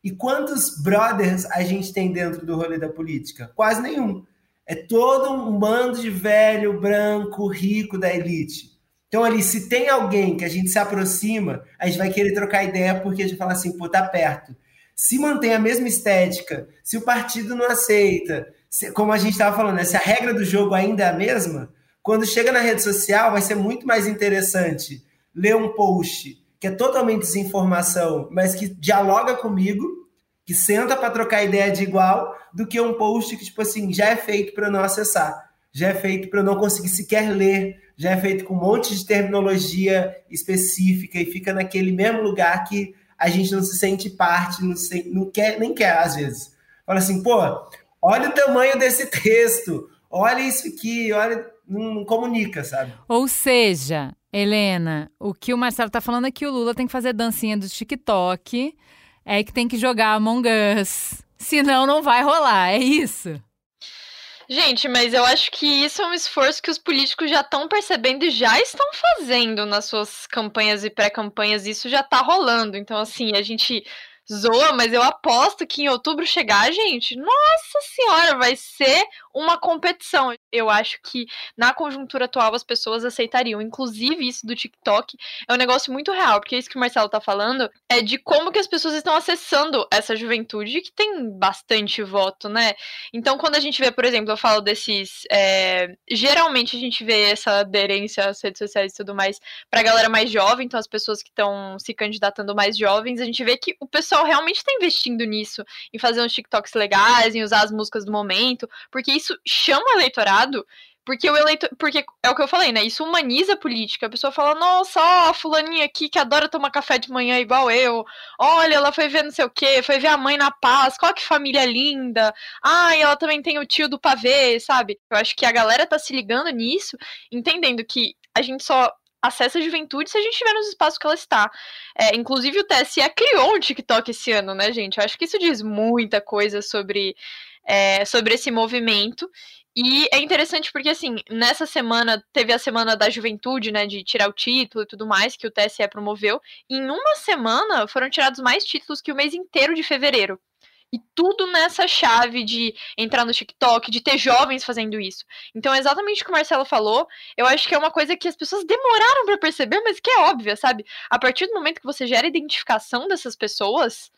E quantos brothers a gente tem dentro do rolê da política? Quase nenhum. É todo um bando de velho, branco, rico da elite. Então, ali, se tem alguém que a gente se aproxima, a gente vai querer trocar ideia porque a gente fala assim, pô, tá perto. Se mantém a mesma estética, se o partido não aceita, se, como a gente estava falando, né, se a regra do jogo ainda é a mesma, quando chega na rede social vai ser muito mais interessante ler um post que é totalmente desinformação, mas que dialoga comigo, que senta para trocar ideia de igual, do que um post que, tipo assim, já é feito para não acessar, já é feito para eu não conseguir sequer ler já é feito com um monte de terminologia específica e fica naquele mesmo lugar que a gente não se sente parte, não, se, não quer, nem quer às vezes. Fala assim, pô, olha o tamanho desse texto, olha isso aqui, olha, não, não comunica, sabe? Ou seja, Helena, o que o Marcelo tá falando é que o Lula tem que fazer dancinha do TikTok, é que tem que jogar Among Us. Senão não vai rolar, é isso. Gente, mas eu acho que isso é um esforço que os políticos já estão percebendo e já estão fazendo nas suas campanhas e pré-campanhas. Isso já está rolando. Então, assim, a gente zoa, mas eu aposto que em outubro chegar, gente, nossa senhora, vai ser uma competição. Eu acho que na conjuntura atual as pessoas aceitariam. Inclusive, isso do TikTok é um negócio muito real, porque isso que o Marcelo tá falando é de como que as pessoas estão acessando essa juventude que tem bastante voto, né? Então, quando a gente vê, por exemplo, eu falo desses. É... geralmente a gente vê essa aderência às redes sociais e tudo mais pra galera mais jovem, então as pessoas que estão se candidatando mais jovens, a gente vê que o pessoal realmente tá investindo nisso, em fazer uns TikToks legais, em usar as músicas do momento, porque isso chama o eleitorado porque o eleitor. Porque é o que eu falei, né? Isso humaniza a política. A pessoa fala, nossa, ó, a fulaninha aqui que adora tomar café de manhã igual eu. Olha, ela foi ver não sei o quê, foi ver a mãe na paz, qual que família linda. Ai, ela também tem o tio do pavê, sabe? Eu acho que a galera tá se ligando nisso, entendendo que a gente só acessa a juventude se a gente estiver nos espaços que ela está. É, inclusive, o TSE criou um TikTok esse ano, né, gente? Eu acho que isso diz muita coisa sobre, é, sobre esse movimento. E é interessante porque, assim, nessa semana teve a semana da juventude, né, de tirar o título e tudo mais, que o TSE promoveu. Em uma semana foram tirados mais títulos que o mês inteiro de fevereiro. E tudo nessa chave de entrar no TikTok, de ter jovens fazendo isso. Então, exatamente o que o Marcelo falou, eu acho que é uma coisa que as pessoas demoraram para perceber, mas que é óbvia, sabe? A partir do momento que você gera identificação dessas pessoas,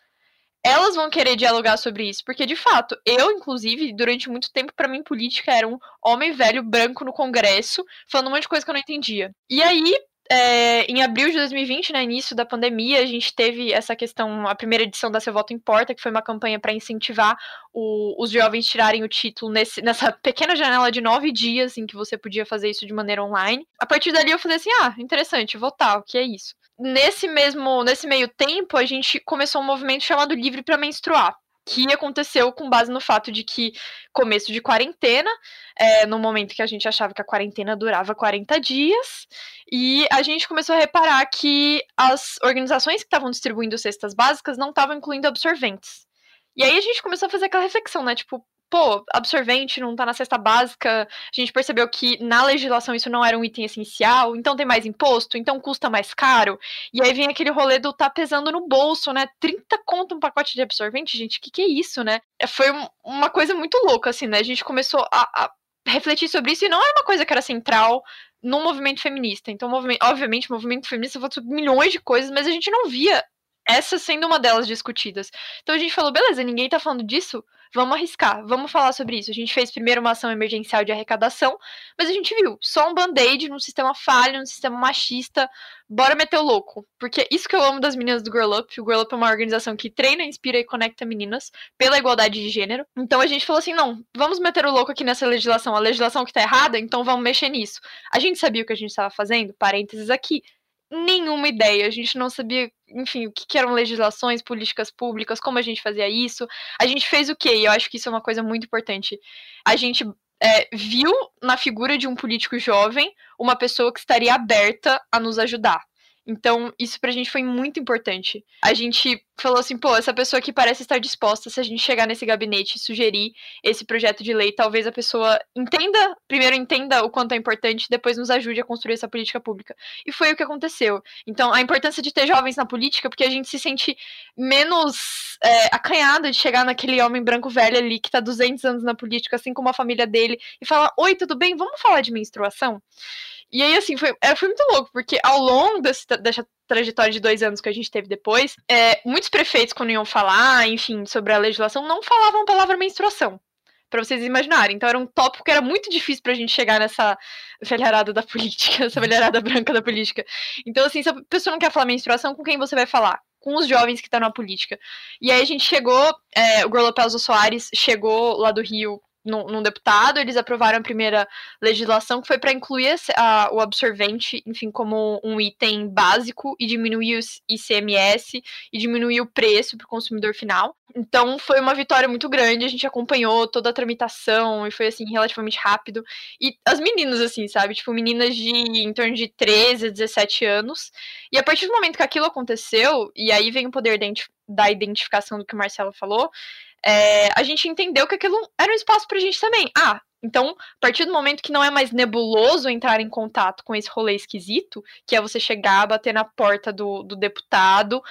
elas vão querer dialogar sobre isso, porque de fato, eu inclusive, durante muito tempo para mim política era um homem velho branco no congresso, falando um monte de coisa que eu não entendia. E aí, é, em abril de 2020, né, início da pandemia, a gente teve essa questão, a primeira edição da Seu Voto Importa, que foi uma campanha para incentivar o, os jovens tirarem o título nesse, nessa pequena janela de nove dias em que você podia fazer isso de maneira online. A partir dali eu falei assim, ah, interessante, votar, o que é isso? Nesse mesmo, nesse meio tempo, a gente começou um movimento chamado Livre para Menstruar, que aconteceu com base no fato de que começo de quarentena, é, no momento que a gente achava que a quarentena durava 40 dias, e a gente começou a reparar que as organizações que estavam distribuindo cestas básicas não estavam incluindo absorventes. E aí a gente começou a fazer aquela reflexão, né? Tipo, pô, absorvente não tá na cesta básica, a gente percebeu que na legislação isso não era um item essencial, então tem mais imposto, então custa mais caro. E aí vem aquele rolê do tá pesando no bolso, né? 30 conto um pacote de absorvente, gente, que que é isso, né? É, foi uma coisa muito louca, assim, né? A gente começou a, a refletir sobre isso e não era uma coisa que era central no movimento feminista. Então, movimento, obviamente, o movimento feminista falou sobre milhões de coisas, mas a gente não via essa sendo uma delas discutidas. Então a gente falou, beleza, ninguém tá falando disso, vamos arriscar, vamos falar sobre isso. A gente fez primeiro uma ação emergencial de arrecadação, mas a gente viu só um band-aid num sistema falho, num sistema machista. Bora meter o louco. Porque isso que eu amo das meninas do Girl Up. O Girl Up é uma organização que treina, inspira e conecta meninas pela igualdade de gênero. Então a gente falou assim: não, vamos meter o louco aqui nessa legislação. A legislação que tá errada, então vamos mexer nisso. A gente sabia o que a gente estava fazendo, parênteses aqui nenhuma ideia. A gente não sabia, enfim, o que, eram legislações, políticas públicas, como a gente fazia isso. A gente fez o quê? E eu acho que isso é uma coisa muito importante. A gente é, viu na figura de um político jovem uma pessoa que estaria aberta a nos ajudar. Então, isso pra gente foi muito importante. A gente falou assim, pô, essa pessoa aqui parece estar disposta, se a gente chegar nesse gabinete e sugerir esse projeto de lei, talvez a pessoa entenda, primeiro entenda o quanto é importante, depois nos ajude a construir essa política pública. E foi o que aconteceu. Então, a importância de ter jovens na política, porque a gente se sente menos é, acanhado de chegar naquele homem branco velho ali que tá 200 anos na política, assim como a família dele, e falar: Oi, tudo bem? Vamos falar de menstruação? E aí, assim, foi, é, foi muito louco, porque ao longo desse, dessa trajetória de dois anos que a gente teve depois, é, muitos prefeitos, quando iam falar, enfim, sobre a legislação, não falavam a palavra menstruação. Pra vocês imaginarem. Então era um tópico que era muito difícil pra gente chegar nessa velharada da política, (laughs) essa velharada branca da política. Então, assim, se a pessoa não quer falar menstruação, com quem você vai falar? com os jovens que estão na política. E aí a gente chegou, é, o Girl Lopez Soares chegou lá do Rio num, num, deputado, eles aprovaram a primeira legislação que foi para incluir a, o absorvente, enfim, como um item básico e diminuir o ICMS e diminuir o preço para o consumidor final. Então foi uma vitória muito grande, a gente acompanhou toda a tramitação e foi assim relativamente rápido. E as meninas assim, sabe, tipo meninas de em torno de 13 a 17 anos. E a partir do momento que aquilo aconteceu, e aí vem o poder da identificação do que o Marcelo falou, é, a gente entendeu que aquilo era um espaço pra gente também. Ah, então, a partir do momento que não é mais nebuloso entrar em contato com esse rolê esquisito, que é você chegar, bater na porta do, do deputado,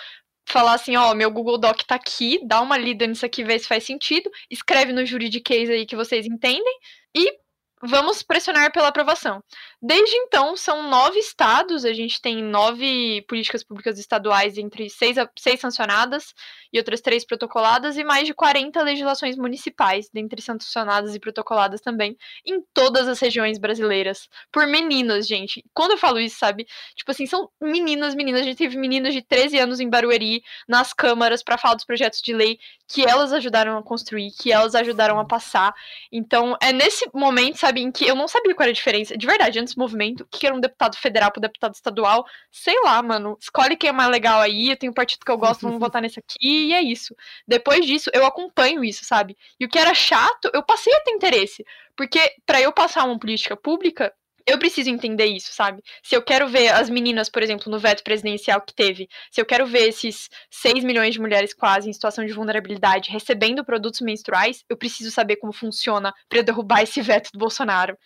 falar assim, ó, meu Google Doc tá aqui, dá uma lida nisso aqui, vê se faz sentido, escreve no juridiquês aí que vocês entendem, e vamos pressionar pela aprovação. Desde então, são nove estados, a gente tem nove políticas públicas estaduais, entre seis, seis sancionadas e outras três protocoladas, e mais de 40 legislações municipais, dentre sancionadas e protocoladas também, em todas as regiões brasileiras, por meninas, gente. Quando eu falo isso, sabe? Tipo assim, são meninas, meninas. A gente teve meninas de 13 anos em Barueri, nas câmaras, para falar dos projetos de lei que elas ajudaram a construir, que elas ajudaram a passar. Então, é nesse momento, sabe, em que eu não sabia qual era a diferença, de verdade, antes do movimento, que era um deputado federal pro deputado estadual, sei lá, mano, escolhe quem é mais legal aí, eu tenho um partido que eu gosto, vamos votar nesse aqui, e é isso. Depois disso, eu acompanho isso, sabe? E o que era chato, eu passei a ter interesse, porque para eu passar uma política pública, eu preciso entender isso, sabe? Se eu quero ver as meninas, por exemplo, no veto presidencial que teve, se eu quero ver esses 6 milhões de mulheres quase em situação de vulnerabilidade recebendo produtos menstruais, eu preciso saber como funciona para derrubar esse veto do Bolsonaro.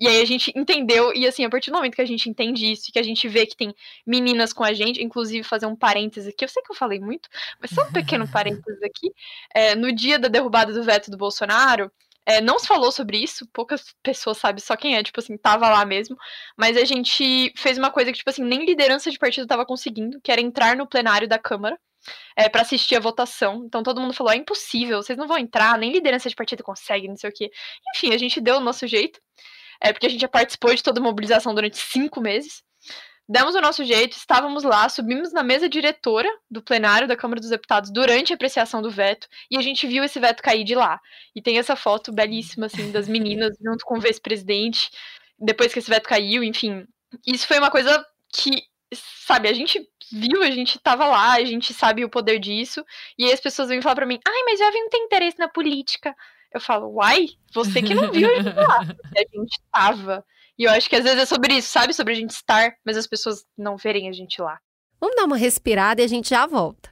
E aí a gente entendeu, e assim, a partir do momento que a gente entende isso, que a gente vê que tem meninas com a gente, inclusive fazer um parênteses aqui, eu sei que eu falei muito, mas só um pequeno (laughs) parênteses aqui, é, no dia da derrubada do veto do Bolsonaro, é, não se falou sobre isso, poucas pessoas sabem só quem é, tipo assim, tava lá mesmo. Mas a gente fez uma coisa que, tipo assim, nem liderança de partido tava conseguindo, que era entrar no plenário da Câmara é, para assistir a votação. Então todo mundo falou: é impossível, vocês não vão entrar, nem liderança de partido consegue, não sei o quê. Enfim, a gente deu o nosso jeito, é, porque a gente já participou de toda a mobilização durante cinco meses demos o nosso jeito, estávamos lá, subimos na mesa diretora do plenário da Câmara dos Deputados durante a apreciação do veto e a gente viu esse veto cair de lá. E tem essa foto belíssima, assim, das meninas (laughs) junto com o vice-presidente, depois que esse veto caiu, enfim. Isso foi uma coisa que, sabe, a gente viu, a gente tava lá, a gente sabe o poder disso, e aí as pessoas vêm falar pra mim, ai, mas jovem não tem interesse na política. Eu falo, uai, você que não viu a gente lá. (laughs) a gente tava. E eu acho que às vezes é sobre isso, sabe? Sobre a gente estar, mas as pessoas não verem a gente lá. Vamos dar uma respirada e a gente já volta.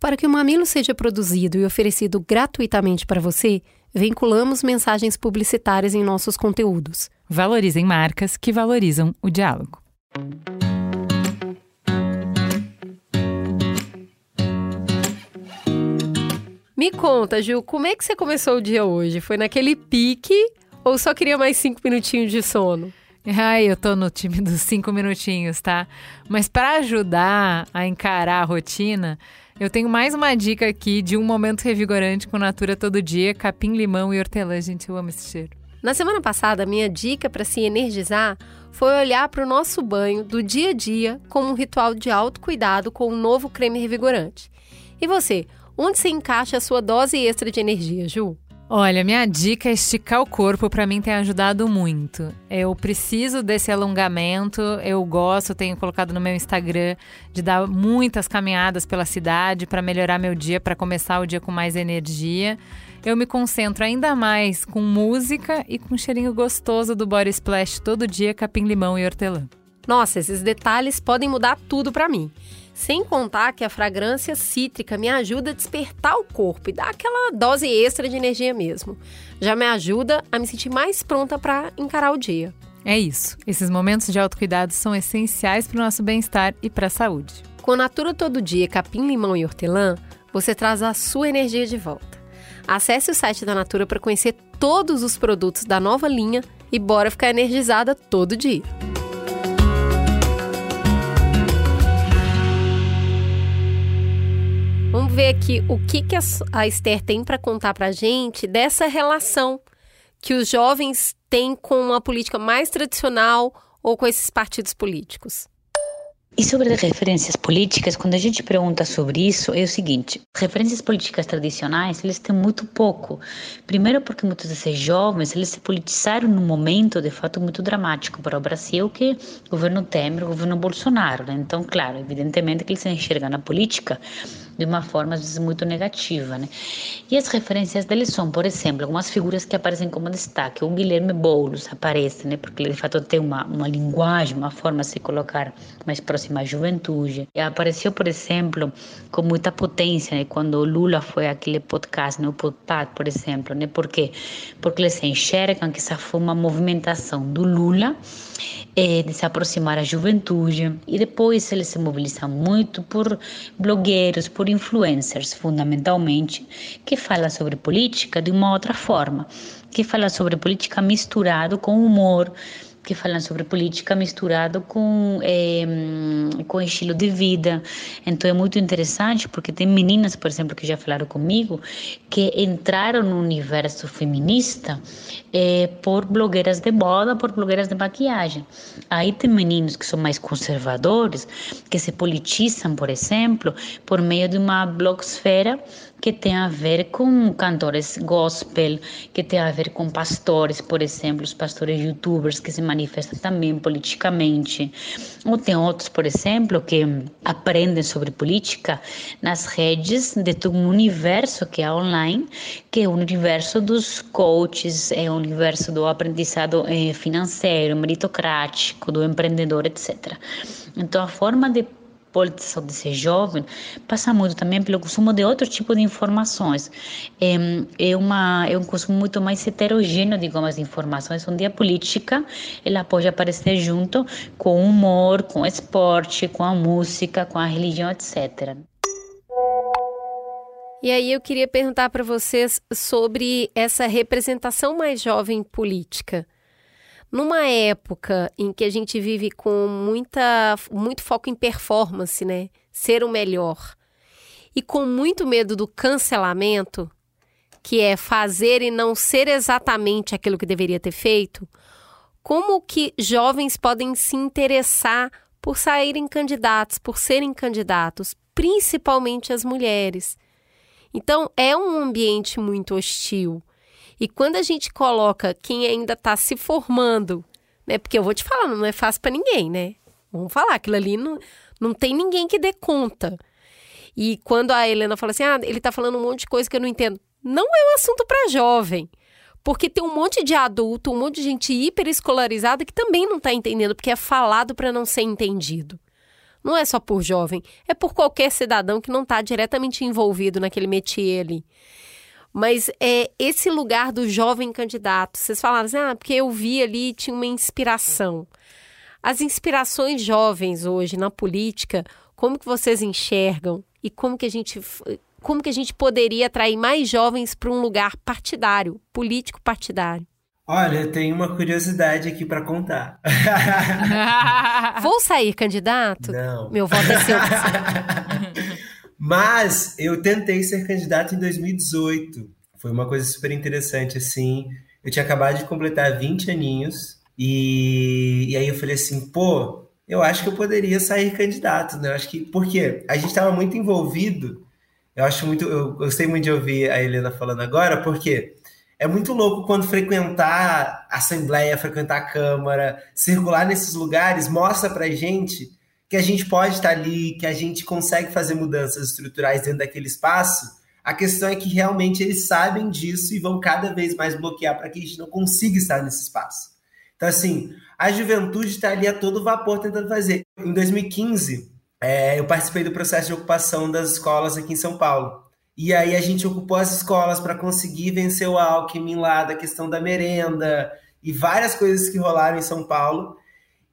Para que o Mamilo seja produzido e oferecido gratuitamente para você, vinculamos mensagens publicitárias em nossos conteúdos. Valorizem marcas que valorizam o diálogo. Me conta, Gil, como é que você começou o dia hoje? Foi naquele pique ou só queria mais cinco minutinhos de sono? Ai, eu tô no time dos cinco minutinhos, tá? Mas para ajudar a encarar a rotina, eu tenho mais uma dica aqui de um momento revigorante com Natura todo dia, capim, limão e hortelã. Gente, eu amo esse cheiro. Na semana passada, minha dica para se energizar foi olhar para o nosso banho do dia a dia como um ritual de autocuidado com um novo creme revigorante. E você, onde você encaixa a sua dose extra de energia, Ju? Olha, minha dica é esticar o corpo, para mim tem ajudado muito. Eu preciso desse alongamento, eu gosto, tenho colocado no meu Instagram de dar muitas caminhadas pela cidade para melhorar meu dia, para começar o dia com mais energia. Eu me concentro ainda mais com música e com um cheirinho gostoso do Body Splash todo dia, capim limão e hortelã. Nossa, esses detalhes podem mudar tudo para mim. Sem contar que a fragrância cítrica me ajuda a despertar o corpo e dar aquela dose extra de energia mesmo. Já me ajuda a me sentir mais pronta para encarar o dia. É isso. Esses momentos de autocuidado são essenciais para o nosso bem-estar e para a saúde. Com a Natura Todo Dia, capim, limão e hortelã, você traz a sua energia de volta. Acesse o site da Natura para conhecer todos os produtos da nova linha e bora ficar energizada todo dia. Vamos ver aqui o que, que a Esther tem para contar para gente dessa relação que os jovens têm com a política mais tradicional ou com esses partidos políticos. E sobre as referências políticas, quando a gente pergunta sobre isso, é o seguinte: referências políticas tradicionais, eles têm muito pouco. Primeiro, porque muitos desses jovens, eles se politizaram num momento, de fato, muito dramático para o Brasil, que é o governo Temer, o governo Bolsonaro. Né? Então, claro, evidentemente que eles se enxergam na política de uma forma às vezes muito negativa, né? E as referências deles são, por exemplo, algumas figuras que aparecem como destaque. O Guilherme Boulos aparece, né? Porque ele de fato tem uma, uma linguagem, uma forma de se colocar mais próxima à juventude. E apareceu, por exemplo, com muita potência, né? Quando o Lula foi aquele podcast, né? O Podpad, por exemplo, né? Por quê? Porque eles enxergam que essa foi uma movimentação do Lula é, de se aproximar à juventude e depois eles se mobilizam muito por blogueiros, por influencers, fundamentalmente, que falam sobre política de uma outra forma, que falam sobre política misturado com humor, que falam sobre política misturado com é, com estilo de vida. Então é muito interessante porque tem meninas, por exemplo, que já falaram comigo, que entraram no universo feminista é, por blogueiras de moda, por blogueiras de maquiagem. Aí tem meninos que são mais conservadores, que se politizam, por exemplo, por meio de uma blogosfera que tem a ver com cantores gospel, que tem a ver com pastores, por exemplo, os pastores youtubers que se manifestam também politicamente. Ou tem outros, por exemplo, que aprendem sobre política nas redes de todo um universo que é online, que é o universo dos coaches, é o universo do aprendizado eh, financeiro, meritocrático, do empreendedor, etc. Então, a forma de politização de ser jovem passa muito também pelo consumo de outro tipo de informações. É, é, uma, é um consumo muito mais heterogêneo, de informações, onde a política ela pode aparecer junto com o humor, com o esporte, com a música, com a religião, etc. E aí eu queria perguntar para vocês sobre essa representação mais jovem política. Numa época em que a gente vive com muita, muito foco em performance, né? Ser o melhor. E com muito medo do cancelamento, que é fazer e não ser exatamente aquilo que deveria ter feito, como que jovens podem se interessar por saírem candidatos, por serem candidatos, principalmente as mulheres? Então, é um ambiente muito hostil. E quando a gente coloca quem ainda está se formando, né? Porque eu vou te falar, não é fácil para ninguém, né? Vamos falar, aquilo ali não, não tem ninguém que dê conta. E quando a Helena fala assim, ah, ele está falando um monte de coisa que eu não entendo. Não é um assunto para jovem. Porque tem um monte de adulto, um monte de gente hiperescolarizada que também não está entendendo, porque é falado para não ser entendido. Não é só por jovem, é por qualquer cidadão que não está diretamente envolvido naquele métier ali. Mas é esse lugar do jovem candidato. Vocês falaram assim, ah, porque eu vi ali tinha uma inspiração. As inspirações jovens hoje na política, como que vocês enxergam e como que a gente como que a gente poderia atrair mais jovens para um lugar partidário, político partidário? Olha, eu tenho uma curiosidade aqui para contar. (laughs) Vou sair candidato? Não. Meu voto é seu. (laughs) Mas eu tentei ser candidato em 2018. Foi uma coisa super interessante, assim. Eu tinha acabado de completar 20 aninhos. E, e aí eu falei assim, pô, eu acho que eu poderia sair candidato, né? Eu acho que. Por quê? A gente estava muito envolvido. Eu acho muito. Eu gostei muito de ouvir a Helena falando agora, porque é muito louco quando frequentar a Assembleia, frequentar a Câmara, circular nesses lugares, mostra pra gente que a gente pode estar ali, que a gente consegue fazer mudanças estruturais dentro daquele espaço. A questão é que realmente eles sabem disso e vão cada vez mais bloquear para que a gente não consiga estar nesse espaço. Então, assim, a juventude está ali a todo vapor tentando fazer. Em 2015, é, eu participei do processo de ocupação das escolas aqui em São Paulo. E aí a gente ocupou as escolas para conseguir vencer o Alckmin lá da questão da merenda e várias coisas que rolaram em São Paulo.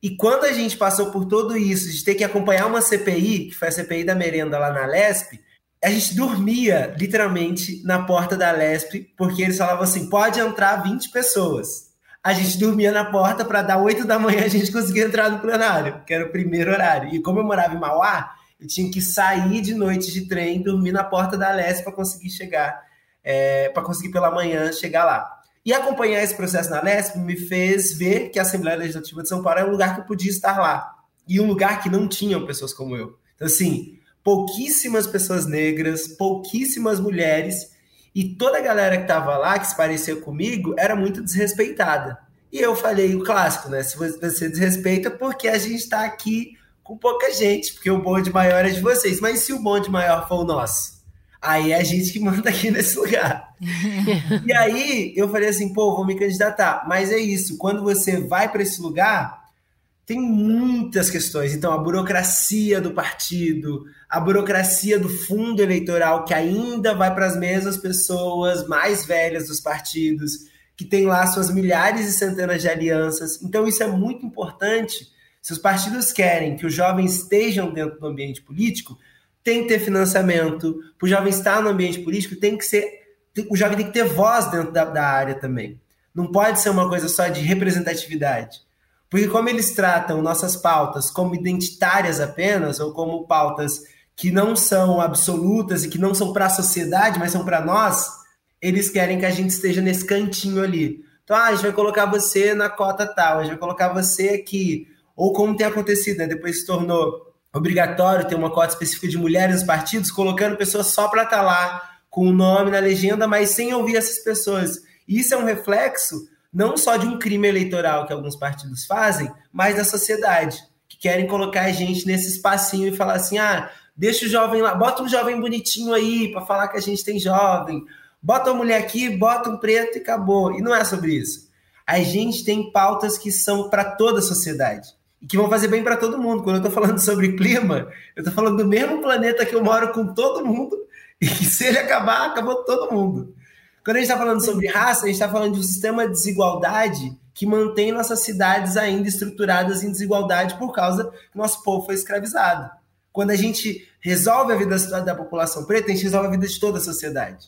E quando a gente passou por tudo isso, de ter que acompanhar uma CPI, que foi a CPI da merenda lá na Lesp, a gente dormia literalmente na porta da Lesp, porque eles falavam assim: pode entrar 20 pessoas. A gente dormia na porta para dar 8 da manhã a gente conseguia entrar no plenário, que era o primeiro horário. E como eu morava em Mauá, eu tinha que sair de noite de trem, dormir na porta da Lesp para conseguir chegar, é, para conseguir pela manhã chegar lá. E acompanhar esse processo na Lesp me fez ver que a Assembleia Legislativa de São Paulo é um lugar que eu podia estar lá. E um lugar que não tinham pessoas como eu. Então, assim, pouquíssimas pessoas negras, pouquíssimas mulheres, e toda a galera que estava lá, que se parecia comigo, era muito desrespeitada. E eu falei o clássico, né? Se você desrespeita, porque a gente está aqui com pouca gente, porque o bonde maior é de vocês. Mas se o bonde maior for o nosso? Aí é a gente que manda aqui nesse lugar. (laughs) e aí eu falei assim, pô, vou me candidatar. Mas é isso, quando você vai para esse lugar, tem muitas questões. Então, a burocracia do partido, a burocracia do fundo eleitoral, que ainda vai para as mesmas pessoas mais velhas dos partidos, que tem lá suas milhares e centenas de alianças. Então, isso é muito importante. Se os partidos querem que os jovens estejam dentro do ambiente político, tem que ter financiamento. Para o jovem estar no ambiente político, tem que ser. O jovem tem que ter voz dentro da, da área também. Não pode ser uma coisa só de representatividade. Porque, como eles tratam nossas pautas como identitárias apenas, ou como pautas que não são absolutas e que não são para a sociedade, mas são para nós, eles querem que a gente esteja nesse cantinho ali. Então, ah, a gente vai colocar você na cota tal, a gente vai colocar você aqui. Ou como tem acontecido, né? depois se tornou obrigatório ter uma cota específica de mulheres nos partidos, colocando pessoas só para estar tá lá com o nome na legenda, mas sem ouvir essas pessoas. E isso é um reflexo não só de um crime eleitoral que alguns partidos fazem, mas da sociedade, que querem colocar a gente nesse espacinho e falar assim: ah, deixa o jovem lá, bota um jovem bonitinho aí para falar que a gente tem jovem, bota uma mulher aqui, bota um preto e acabou. E não é sobre isso. A gente tem pautas que são para toda a sociedade e que vão fazer bem para todo mundo. Quando eu estou falando (laughs) sobre clima, eu estou falando do mesmo planeta que eu moro com todo mundo, e que se ele acabar, acabou todo mundo. Quando a gente está falando sobre raça, a gente está falando de um sistema de desigualdade que mantém nossas cidades ainda estruturadas em desigualdade por causa que nosso povo foi escravizado. Quando a gente resolve a vida da população preta, a gente resolve a vida de toda a sociedade.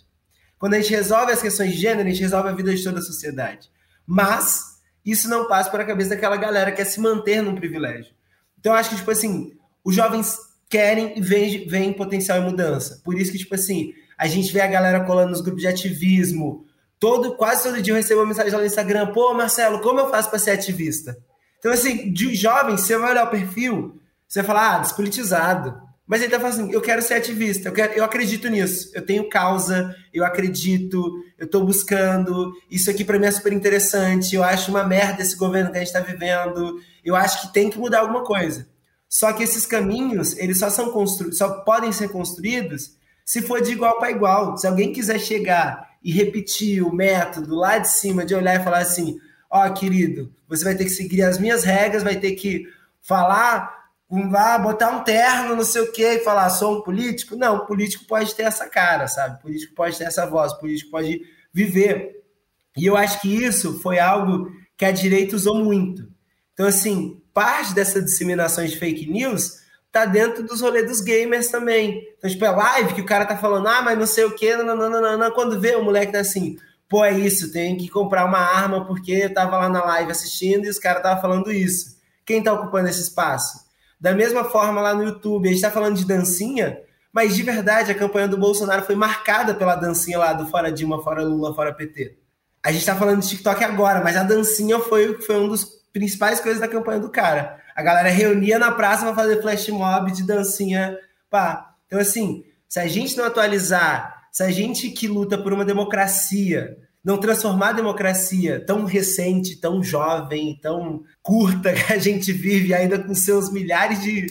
Quando a gente resolve as questões de gênero, a gente resolve a vida de toda a sociedade. Mas isso não passa pela cabeça daquela galera que quer se manter num privilégio. Então, eu acho que, tipo assim, os jovens querem e veem, veem potencial em mudança. Por isso que, tipo assim, a gente vê a galera colando nos grupos de ativismo. Todo, quase todo dia eu recebo uma mensagem lá no Instagram: pô, Marcelo, como eu faço para ser ativista? Então, assim, de jovem, você vai olhar o perfil, você vai falar, ah, despolitizado. Mas ele tá falando assim: eu quero ser ativista, eu, quero, eu acredito nisso, eu tenho causa, eu acredito, eu tô buscando, isso aqui para mim é super interessante, eu acho uma merda esse governo que a gente tá vivendo, eu acho que tem que mudar alguma coisa. Só que esses caminhos, eles só são construídos, só podem ser construídos se for de igual para igual. Se alguém quiser chegar e repetir o método lá de cima, de olhar e falar assim: ó, oh, querido, você vai ter que seguir as minhas regras, vai ter que falar vá botar um terno, não sei o quê, e falar, sou um político. Não, político pode ter essa cara, sabe? Político pode ter essa voz, político pode viver. E eu acho que isso foi algo que a direita usou muito. Então, assim, parte dessa disseminação de fake news tá dentro dos rolês dos gamers também. Então, tipo, é live que o cara tá falando, ah, mas não sei o quê, não, não, não, não, não. Quando vê o moleque tá assim, pô, é isso, tem que comprar uma arma porque eu tava lá na live assistindo e os caras estavam falando isso. Quem tá ocupando esse espaço? Da mesma forma lá no YouTube, a gente tá falando de dancinha, mas de verdade a campanha do Bolsonaro foi marcada pela dancinha lá do Fora Dilma, Fora Lula, Fora PT. A gente tá falando de TikTok agora, mas a dancinha foi, foi um dos principais coisas da campanha do cara. A galera reunia na praça para fazer flash mob de dancinha. Pá. Então, assim, se a gente não atualizar, se a gente que luta por uma democracia não transformar a democracia tão recente, tão jovem, tão curta que a gente vive, ainda com seus milhares de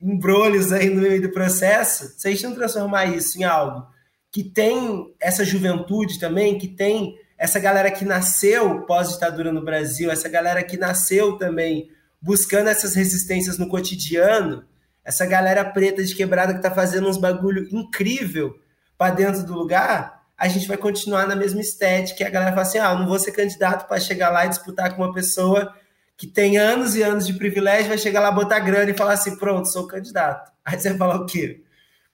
embrolhos aí no meio do processo, se a gente não transformar isso em algo que tem essa juventude também, que tem essa galera que nasceu pós-ditadura no Brasil, essa galera que nasceu também buscando essas resistências no cotidiano, essa galera preta de quebrada que está fazendo uns bagulho incrível para dentro do lugar, a gente vai continuar na mesma estética. E a galera fala assim: ah, eu não vou ser candidato para chegar lá e disputar com uma pessoa que tem anos e anos de privilégio, vai chegar lá, botar grana e falar assim: pronto, sou candidato. (laughs) Aí você vai falar o quê?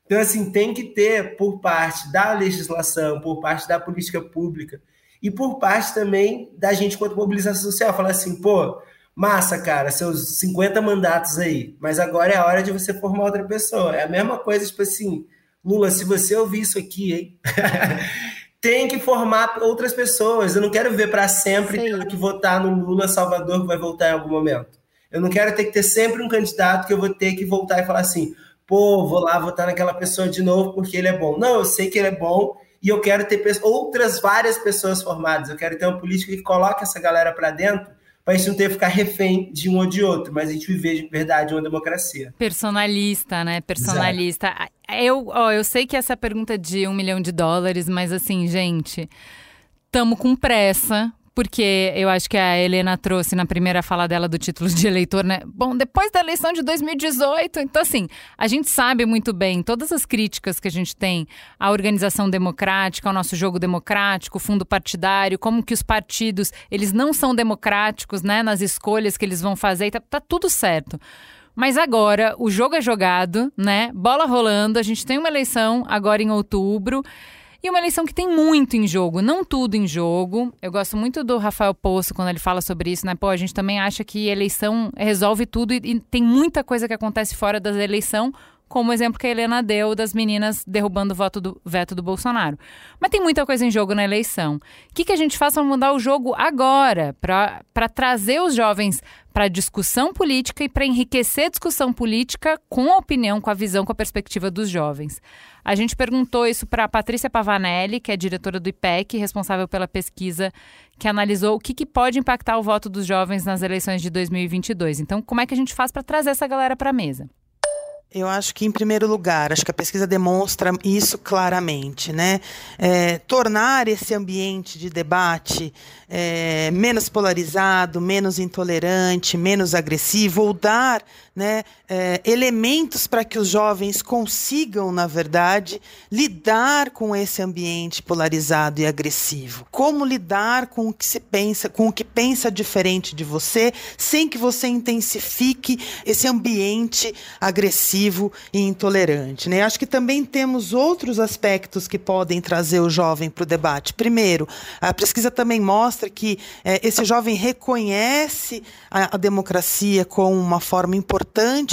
Então, assim, tem que ter por parte da legislação, por parte da política pública e por parte também da gente quanto mobilização social. Falar assim, pô, massa, cara, seus 50 mandatos aí, mas agora é a hora de você formar outra pessoa. É a mesma coisa, tipo assim, Lula, se você ouvir isso aqui, hein? (laughs) tem que formar outras pessoas. Eu não quero ver para sempre ter que votar no Lula Salvador que vai voltar em algum momento. Eu não quero ter que ter sempre um candidato que eu vou ter que voltar e falar assim, pô, vou lá votar naquela pessoa de novo porque ele é bom. Não, eu sei que ele é bom e eu quero ter outras várias pessoas formadas. Eu quero ter uma política que coloque essa galera para dentro para a gente não ter que ficar refém de um ou de outro, mas a gente viver de verdade uma democracia. Personalista, né? Personalista. Exato. Eu, ó, eu sei que essa pergunta é de um milhão de dólares, mas assim, gente, tamo com pressa, porque eu acho que a Helena trouxe na primeira fala dela do título de eleitor, né? Bom, depois da eleição de 2018, então assim, a gente sabe muito bem todas as críticas que a gente tem à organização democrática, ao nosso jogo democrático, fundo partidário, como que os partidos, eles não são democráticos, né, nas escolhas que eles vão fazer, tá, tá tudo certo. Mas agora o jogo é jogado, né? Bola rolando, a gente tem uma eleição agora em outubro. E uma eleição que tem muito em jogo, não tudo em jogo. Eu gosto muito do Rafael Poço quando ele fala sobre isso, né? Pô, a gente também acha que eleição resolve tudo e, e tem muita coisa que acontece fora da eleição, como o exemplo que a Helena deu das meninas derrubando o voto do, veto do Bolsonaro. Mas tem muita coisa em jogo na eleição. O que, que a gente faz para mudar o jogo agora, para trazer os jovens para discussão política e para enriquecer a discussão política com a opinião, com a visão, com a perspectiva dos jovens. A gente perguntou isso para a Patrícia Pavanelli, que é diretora do IPEC, responsável pela pesquisa que analisou o que, que pode impactar o voto dos jovens nas eleições de 2022. Então, como é que a gente faz para trazer essa galera para a mesa? Eu acho que, em primeiro lugar, acho que a pesquisa demonstra isso claramente, né? É, tornar esse ambiente de debate é, menos polarizado, menos intolerante, menos agressivo, ou dar né, é, elementos para que os jovens consigam, na verdade, lidar com esse ambiente polarizado e agressivo. Como lidar com o que se pensa, com o que pensa diferente de você, sem que você intensifique esse ambiente agressivo e intolerante. Né? Acho que também temos outros aspectos que podem trazer o jovem para o debate. Primeiro, a pesquisa também mostra que é, esse jovem reconhece a, a, democracia como uma forma importante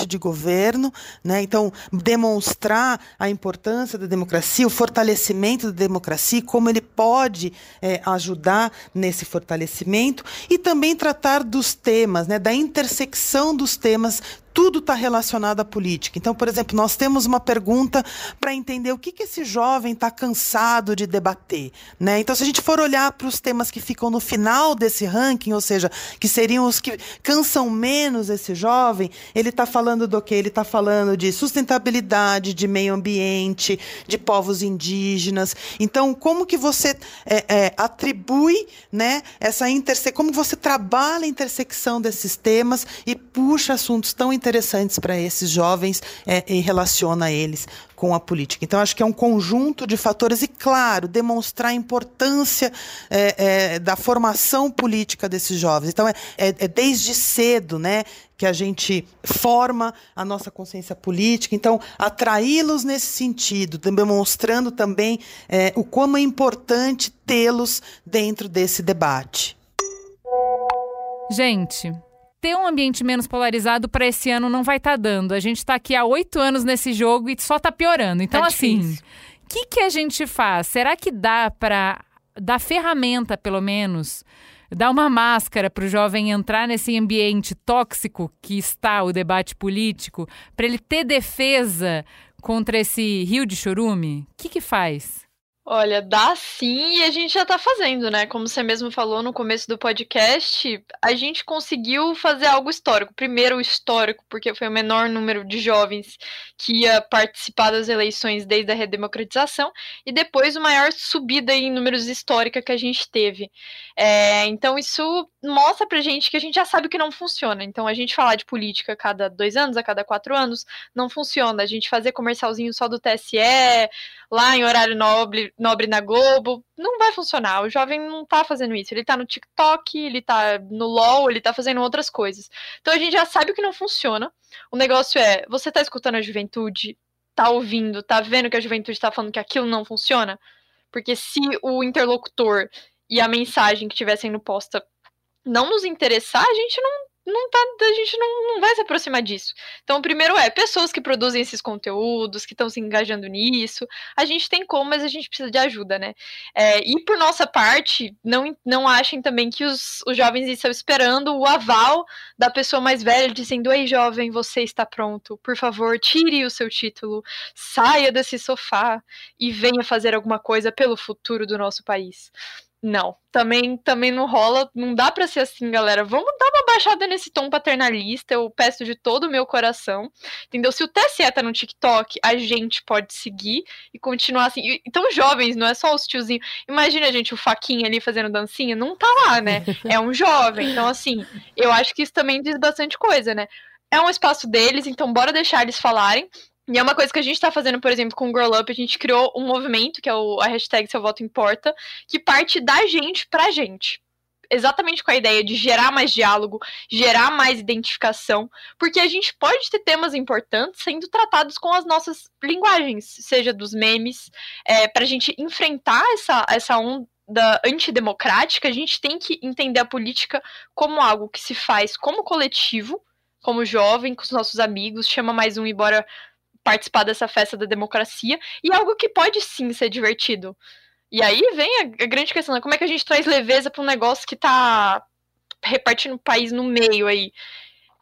de governo, né? então demonstrar a importância da democracia, o fortalecimento da democracia, como ele pode é, ajudar nesse fortalecimento e também tratar dos temas, né? da intersecção dos temas tudo está relacionado à política. Então, por exemplo, nós temos uma pergunta para entender o que, que esse jovem está cansado de debater. Né? Então, se a gente for olhar para os temas que ficam no final desse ranking, ou seja, que seriam os que cansam menos esse jovem, ele está falando do quê? Ele está falando de sustentabilidade, de meio ambiente, de povos indígenas. Então, como que você é, é, atribui né, essa intersecção, como você trabalha a intersecção desses temas e puxa assuntos tão interessantes para esses jovens é, e relaciona eles com a política. Então, acho que é um conjunto de fatores e, claro, demonstrar a importância é, é, da formação política desses jovens. Então, é, é, é desde cedo, né? que a gente forma a nossa consciência política. Então, atraí-los nesse sentido, demonstrando também é, o como é importante tê-los dentro desse debate. Gente, ter um ambiente menos polarizado para esse ano não vai estar tá dando. A gente está aqui há oito anos nesse jogo e só está piorando. Então, tá assim, o que, que a gente faz? Será que dá para dar ferramenta, pelo menos, dar uma máscara para o jovem entrar nesse ambiente tóxico que está o debate político, para ele ter defesa contra esse rio de chorume? O que, que faz? Olha, dá sim e a gente já tá fazendo, né? Como você mesmo falou no começo do podcast, a gente conseguiu fazer algo histórico. Primeiro, o histórico, porque foi o menor número de jovens que ia participar das eleições desde a redemocratização, e depois o maior subida em números histórica que a gente teve. É, então, isso mostra pra gente que a gente já sabe que não funciona. Então, a gente falar de política a cada dois anos, a cada quatro anos, não funciona. A gente fazer comercialzinho só do TSE, lá em horário nobre nobre na Globo, não vai funcionar. O jovem não tá fazendo isso. Ele tá no TikTok, ele tá no LOL, ele tá fazendo outras coisas. Então a gente já sabe que não funciona. O negócio é, você tá escutando a juventude, tá ouvindo, tá vendo que a juventude tá falando que aquilo não funciona? Porque se o interlocutor e a mensagem que estiver sendo posta não nos interessar, a gente não não tá, a gente não, não vai se aproximar disso. Então, o primeiro é pessoas que produzem esses conteúdos, que estão se engajando nisso. A gente tem como, mas a gente precisa de ajuda, né? É, e por nossa parte, não, não achem também que os, os jovens estão esperando o aval da pessoa mais velha, dizendo: Ei, jovem, você está pronto. Por favor, tire o seu título, saia desse sofá e venha fazer alguma coisa pelo futuro do nosso país. Não, também também não rola, não dá para ser assim, galera. Vamos dar uma baixada nesse tom paternalista, eu peço de todo o meu coração. Entendeu? Se o TSE tá no TikTok, a gente pode seguir e continuar assim. Então, jovens, não é só os tiozinhos. Imagina, gente, o Faquinha ali fazendo dancinha, não tá lá, né? (laughs) É um jovem. Então, assim, eu acho que isso também diz bastante coisa, né? É um espaço deles, então bora deixar eles falarem. E é uma coisa que a gente está fazendo, por exemplo, com o Girl Up, a gente criou um movimento, que é o, a hashtag Seu Voto Importa, que parte da gente pra gente. Exatamente com a ideia de gerar mais diálogo, gerar mais identificação, porque a gente pode ter temas importantes sendo tratados com as nossas linguagens, seja dos memes, é, para a gente enfrentar essa, essa onda antidemocrática, a gente tem que entender a política como algo que se faz como coletivo, como jovem, com os nossos amigos, chama mais um e bora participar dessa festa da democracia e algo que pode sim ser divertido. E aí vem a, grande questão, né? como é que a gente traz leveza para um negócio que está repartindo o país no meio aí.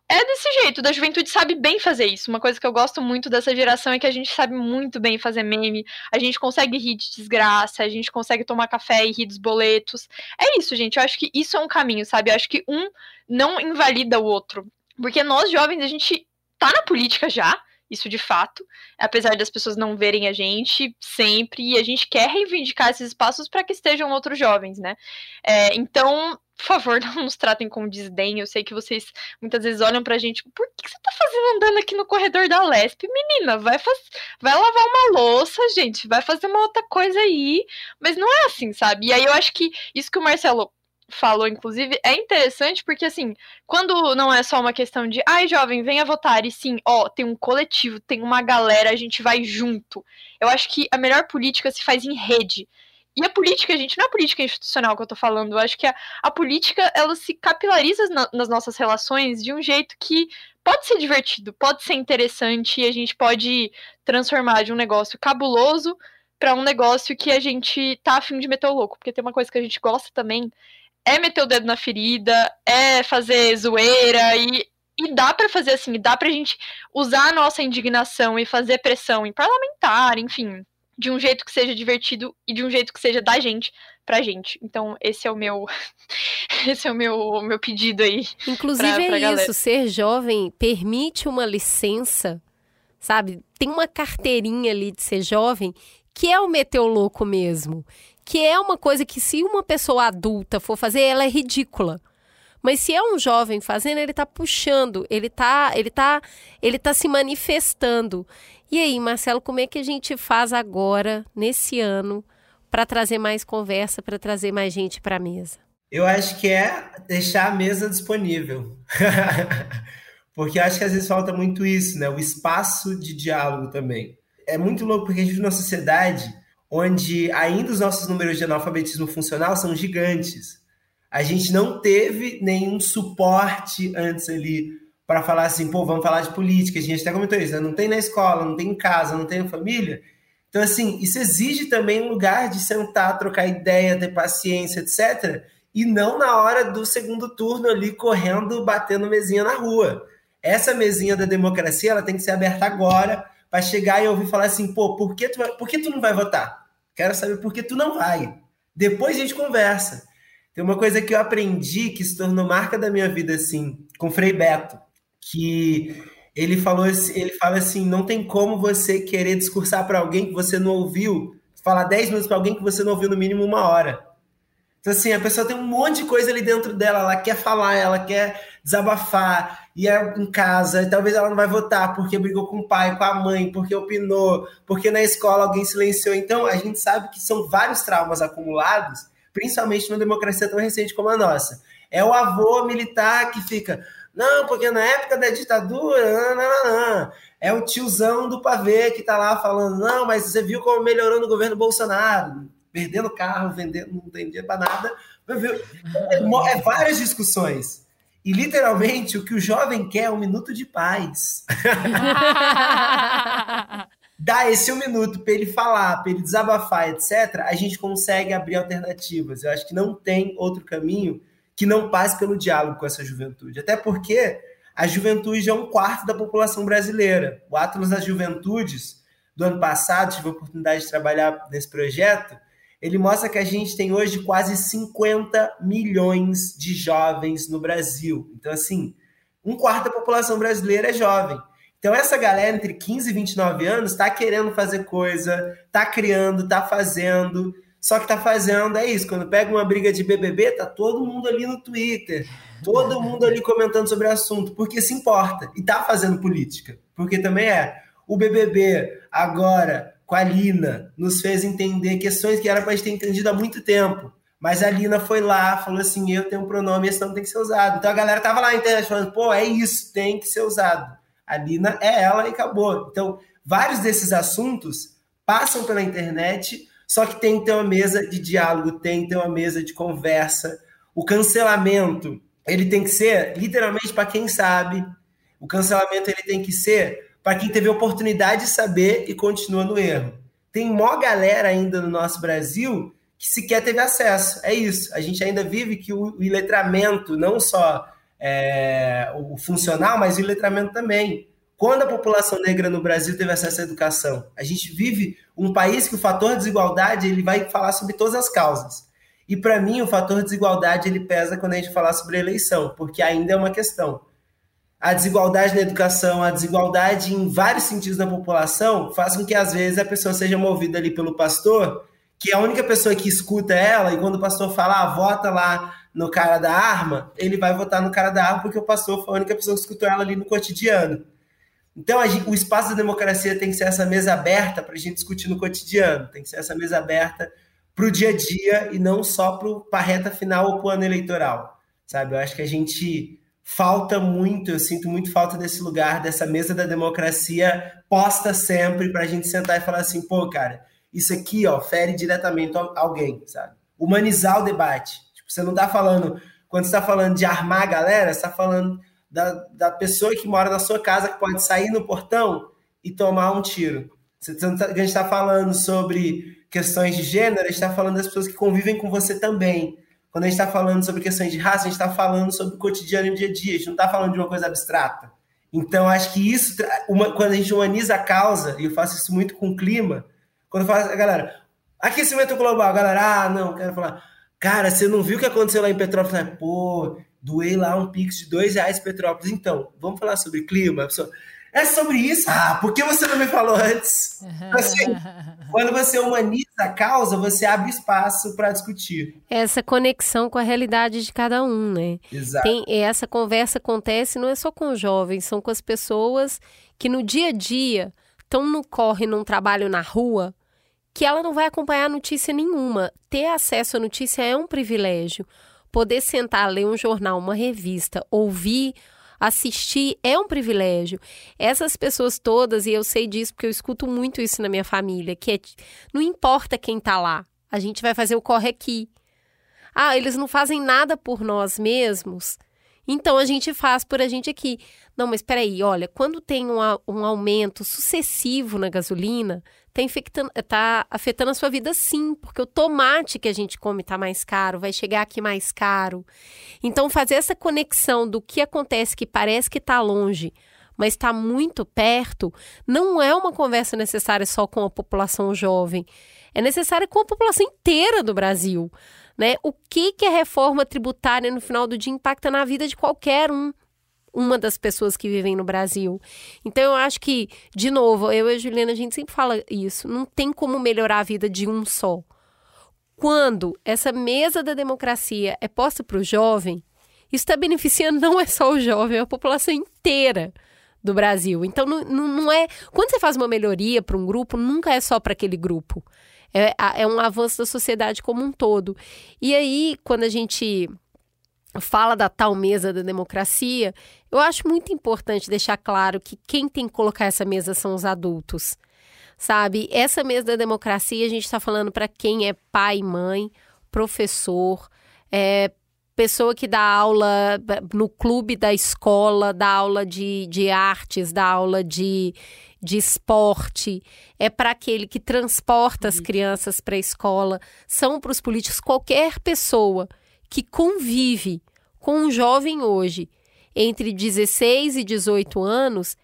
É desse jeito, da juventude sabe bem fazer isso. Uma coisa que eu gosto muito dessa geração é que a gente sabe muito bem fazer meme, a gente consegue rir de desgraça, a gente consegue tomar café e rir dos boletos. É isso, gente. Eu acho que isso é um caminho, sabe? Eu acho que um não invalida o outro. Porque nós, jovens, a gente tá na política já, isso de fato, apesar das pessoas não verem a gente sempre, e a gente quer reivindicar esses espaços para que estejam outros jovens, né? É, então, por favor, (laughs) não nos tratem com desdém. Eu sei que vocês muitas vezes olham pra gente, por que você tá fazendo andando aqui no corredor da Lesp? Menina, vai, faz... vai lavar uma louça, gente, vai fazer uma outra coisa aí. Mas não é assim, sabe? E aí eu acho que isso que o Marcelo falou, inclusive, é interessante porque, assim, quando não é só uma questão de, ai, jovem, venha votar, e sim, ó, tem um coletivo, tem uma galera, a gente vai junto. Eu acho que a melhor política se faz em rede. E a política, gente, não é a política institucional que eu tô falando, eu acho que a, a política, ela se capilariza na, nas nossas relações de um jeito que pode ser divertido, pode ser interessante, e a gente pode transformar de um negócio cabuloso para um negócio que a gente tá afim de meter o louco. Porque tem uma coisa que a gente gosta também, é meter o dedo na ferida, é fazer zoeira e, e dá para fazer assim, dá pra gente usar a nossa indignação e fazer pressão em parlamentar, enfim, de um jeito que seja divertido e de um jeito que seja da gente pra gente. Então, esse é o meu (laughs) esse é o meu meu pedido aí. Inclusive pra, pra é galera. isso, ser jovem permite uma licença, sabe? Tem uma carteirinha ali de ser jovem que é o meter o louco mesmo que é uma coisa que se uma pessoa adulta for fazer, ela é ridícula. Mas se é um jovem fazendo, ele está puxando, ele está ele tá, ele tá se manifestando. E aí, Marcelo, como é que a gente faz agora, nesse ano, para trazer mais conversa, para trazer mais gente para a mesa? Eu acho que é deixar a mesa disponível. (laughs) porque acho que às vezes falta muito isso, né? O espaço de diálogo também. É muito louco porque a gente vive numa sociedade onde ainda os nossos números de analfabetismo funcional são gigantes. A gente não teve nenhum suporte antes ali para falar assim, pô, vamos falar de política. A gente até comentou isso, né? não tem na escola, não tem em casa, não tem família. Então, assim, isso exige também um lugar de sentar, trocar ideia, ter paciência, etc. E não na hora do segundo turno ali correndo, batendo mesinha na rua. Essa mesinha da democracia, ela tem que ser aberta agora para chegar e ouvir falar assim, pô, por que, tu vai, por que tu não vai votar? Quero saber por que tu não vai. Depois a gente conversa. Tem uma coisa que eu aprendi que se tornou marca da minha vida, assim, com o Frei Beto, que ele falou ele fala assim, não tem como você querer discursar para alguém que você não ouviu, falar 10 minutos para alguém que você não ouviu no mínimo uma hora. Então, assim, a pessoa tem um monte de coisa ali dentro dela, ela quer falar, ela quer desabafar, e é em casa, e talvez ela não vai votar porque brigou com o pai, com a mãe, porque opinou, porque na escola alguém silenciou. Então, a gente sabe que são vários traumas acumulados, principalmente numa democracia tão recente como a nossa. É o avô militar que fica, não, porque na época da ditadura, não, não, não. é o tiozão do pavê que tá lá falando, não, mas você viu como melhorou no governo Bolsonaro, perdendo carro, vendendo, não tem dinheiro para nada. É, é várias discussões. E literalmente o que o jovem quer é um minuto de paz. (laughs) Dá esse um minuto para ele falar, para ele desabafar, etc. A gente consegue abrir alternativas. Eu acho que não tem outro caminho que não passe pelo diálogo com essa juventude. Até porque a juventude é um quarto da população brasileira. O Atlas das Juventudes do ano passado, tive a oportunidade de trabalhar nesse projeto, ele mostra que a gente tem hoje quase 50 milhões de jovens no Brasil. Então, assim, um quarto da população brasileira é jovem. Então, essa galera entre 15 e 29 anos está querendo fazer coisa, está criando, está fazendo. Só que está fazendo é isso. Quando pega uma briga de BBB, tá todo mundo ali no Twitter, todo mundo ali comentando sobre o assunto, porque se importa e está fazendo política. Porque também é. O BBB agora com a Lina, nos fez entender questões que era para a gente ter entendido há muito tempo. Mas a Lina foi lá, falou assim: eu tenho um pronome, esse não tem que ser usado. Então a galera tava lá na internet falando: pô, é isso, tem que ser usado. A Lina é ela e acabou. Então, vários desses assuntos passam pela internet, só que tem que ter uma mesa de diálogo, tem que ter uma mesa de conversa. O cancelamento, ele tem que ser literalmente para quem sabe. O cancelamento ele tem que ser para quem teve oportunidade de saber e continua no erro. Tem mó galera ainda no nosso Brasil que sequer teve acesso. É isso. A gente ainda vive que o, o iletramento, não só é, o funcional, mas o iletramento também. Quando a população negra no Brasil teve acesso à educação? A gente vive um país que o fator desigualdade ele vai falar sobre todas as causas. E para mim o fator desigualdade ele pesa quando a gente falar sobre eleição, porque ainda é uma questão a desigualdade na educação, a desigualdade em vários sentidos da população, faz com que às vezes a pessoa seja movida ali pelo pastor, que é a única pessoa que escuta ela, e quando o pastor fala, ah, vota lá no cara da arma, ele vai votar no cara da arma porque o pastor foi a única pessoa que escutou ela ali no cotidiano. Então, gente, o espaço da democracia tem que ser essa mesa aberta para a gente discutir no cotidiano, tem que ser essa mesa aberta para o dia a dia e não só para a reta final ou para o ano eleitoral, sabe? Eu acho que a gente falta muito, eu sinto muito falta desse lugar, dessa mesa da democracia posta sempre para a gente sentar e falar assim, pô, cara, isso aqui, ó, fere diretamente alguém, sabe? Humanizar o debate. Tipo, você não tá falando, quando você tá falando de armar a galera, você tá falando da, da pessoa que mora na sua casa, que pode sair no portão e tomar um tiro. Você, tá, a gente está falando sobre questões de gênero, a gente está falando das pessoas que convivem com você também. Quando a gente está falando sobre questões de raça, a gente está falando sobre o cotidiano e o dia a dia, a gente não está falando de uma coisa abstrata. Então, acho que isso, uma, quando a gente humaniza a causa, e eu faço isso muito com o clima, quando eu falo, galera, aquecimento global, galera, ah, não, quero falar, cara, você não viu o que aconteceu lá em Petrópolis? Pô, doei lá um pix de dois reais Petrópolis. Então, vamos falar sobre clima? A pessoa, É sobre isso? Ah, por que você não me falou antes? Assim, quando você humaniza a causa, você abre espaço para discutir. Essa conexão com a realidade de cada um, né? Exato. Tem, essa conversa acontece não é só com os jovens, são com as pessoas que no dia a dia estão no corre, num trabalho na rua, que ela não vai acompanhar notícia nenhuma. Ter acesso à notícia é um privilégio. Poder sentar, ler um jornal, uma revista, ouvir assistir é um privilégio. Essas pessoas todas, e eu sei disso porque eu escuto muito isso na minha família, que é, não importa quem está lá, a gente vai fazer o corre aqui. Ah, eles não fazem nada por nós mesmos, então a gente faz por a gente aqui. Não, mas espera aí, olha, quando tem um, um aumento sucessivo na gasolina, está infectando, tá afetando a sua vida sim, porque o tomate que a gente come está mais caro, vai chegar aqui mais caro. Então fazer essa conexão do que acontece que parece que está longe, mas está muito perto, não é uma conversa necessária só com a população jovem. É necessária com a população inteira do Brasil. Né? O que, que a reforma tributária no final do dia impacta na vida de qualquer um uma das pessoas que vivem no Brasil. Então eu acho que, de novo, eu e a Juliana, a gente sempre fala isso, não tem como melhorar a vida de um só. Quando essa mesa da democracia é posta para o jovem, isso está beneficiando não é só o jovem, é a população inteira do Brasil. Então não, não é. Quando você faz uma melhoria para um grupo, nunca é só para aquele grupo. É, é um avanço da sociedade como um todo. E aí, quando a gente fala da tal mesa da democracia, eu acho muito importante deixar claro que quem tem que colocar essa mesa são os adultos. Sabe? Essa mesa da democracia, a gente está falando para quem é pai, mãe, professor, é, pessoa que dá aula no clube da escola, dá aula de, de artes, dá aula de, de esporte, é para aquele que transporta as crianças para a escola, são para os políticos, qualquer pessoa que convive com um jovem hoje entre 16 e 18 anos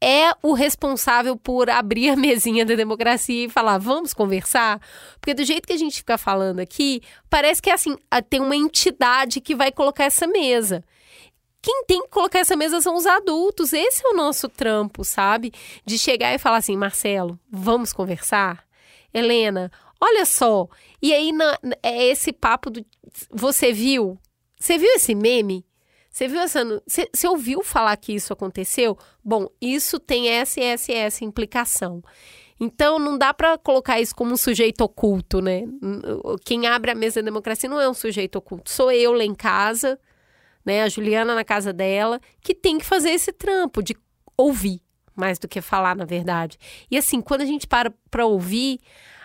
é o responsável por abrir a mesinha da democracia e falar, vamos conversar? Porque do jeito que a gente fica falando aqui, parece que é assim, tem uma entidade que vai colocar essa mesa. Quem tem que colocar essa mesa são os adultos. Esse é o nosso trampo, sabe? De chegar e falar assim, Marcelo, vamos conversar? Helena, olha só. E aí na, é esse papo do. Você viu? Você viu esse meme? Você viu essa. Você, ouviu falar que isso aconteceu? Bom, isso tem essa essa essa implicação. Então, não dá para colocar isso como um sujeito oculto, né? Quem abre a mesa da democracia não é um sujeito oculto. Sou eu lá em casa, né? A Juliana na casa dela, que tem que fazer esse trampo de ouvir mais do que falar, na verdade. E assim, quando a gente para para ouvir,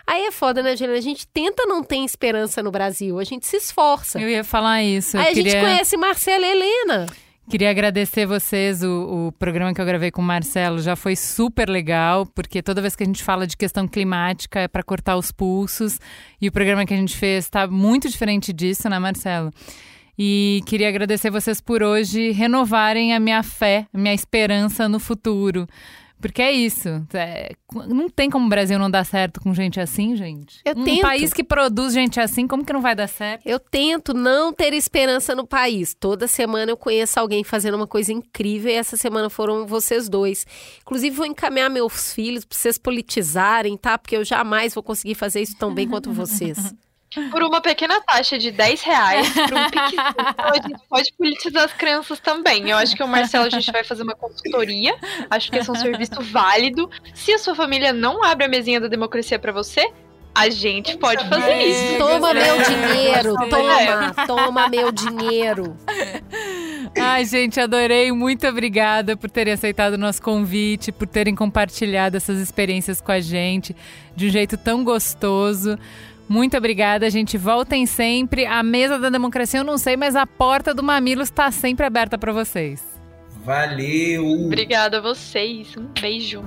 Aí é foda, né, Juliana? A gente tenta não ter esperança no Brasil, a gente se esforça. Eu ia falar isso. Aí a queria... gente conhece Marcela e Helena. Queria agradecer vocês, o, o, programa que eu gravei com o Marcelo já foi super legal, porque toda vez que a gente fala de questão climática é para cortar os pulsos, e o programa que a gente fez está muito diferente disso, né, Marcelo? E queria agradecer vocês por hoje renovarem a minha fé, a minha esperança no futuro. Porque é isso. É, não tem como o Brasil não dar certo com gente assim, gente. Eu um tento. país que produz gente assim, como que não vai dar certo? Eu tento não ter esperança no país. Toda semana eu conheço alguém fazendo uma coisa incrível e essa semana foram vocês dois. Inclusive, vou encaminhar meus filhos para vocês politizarem, tá? Porque eu jamais vou conseguir fazer isso tão bem quanto vocês. (laughs) Por uma pequena taxa de 10 reais, por um (laughs) pique, a gente pode politizar as crianças também. Eu acho que o Marcelo, a gente vai fazer uma consultoria. Acho que esse é um serviço válido. Se a sua família não abre a mesinha da democracia para você, a gente pode fazer isso. Toma meu dinheiro, toma, toma meu dinheiro. Ai, gente, adorei. Muito obrigada por terem aceitado o nosso convite, por terem compartilhado essas experiências com a gente de um jeito tão gostoso. Muito obrigada, a gente voltem sempre. A mesa da democracia eu não sei, mas a porta do Mamilos está sempre aberta para vocês. Valeu! Obrigada a vocês. Um beijo.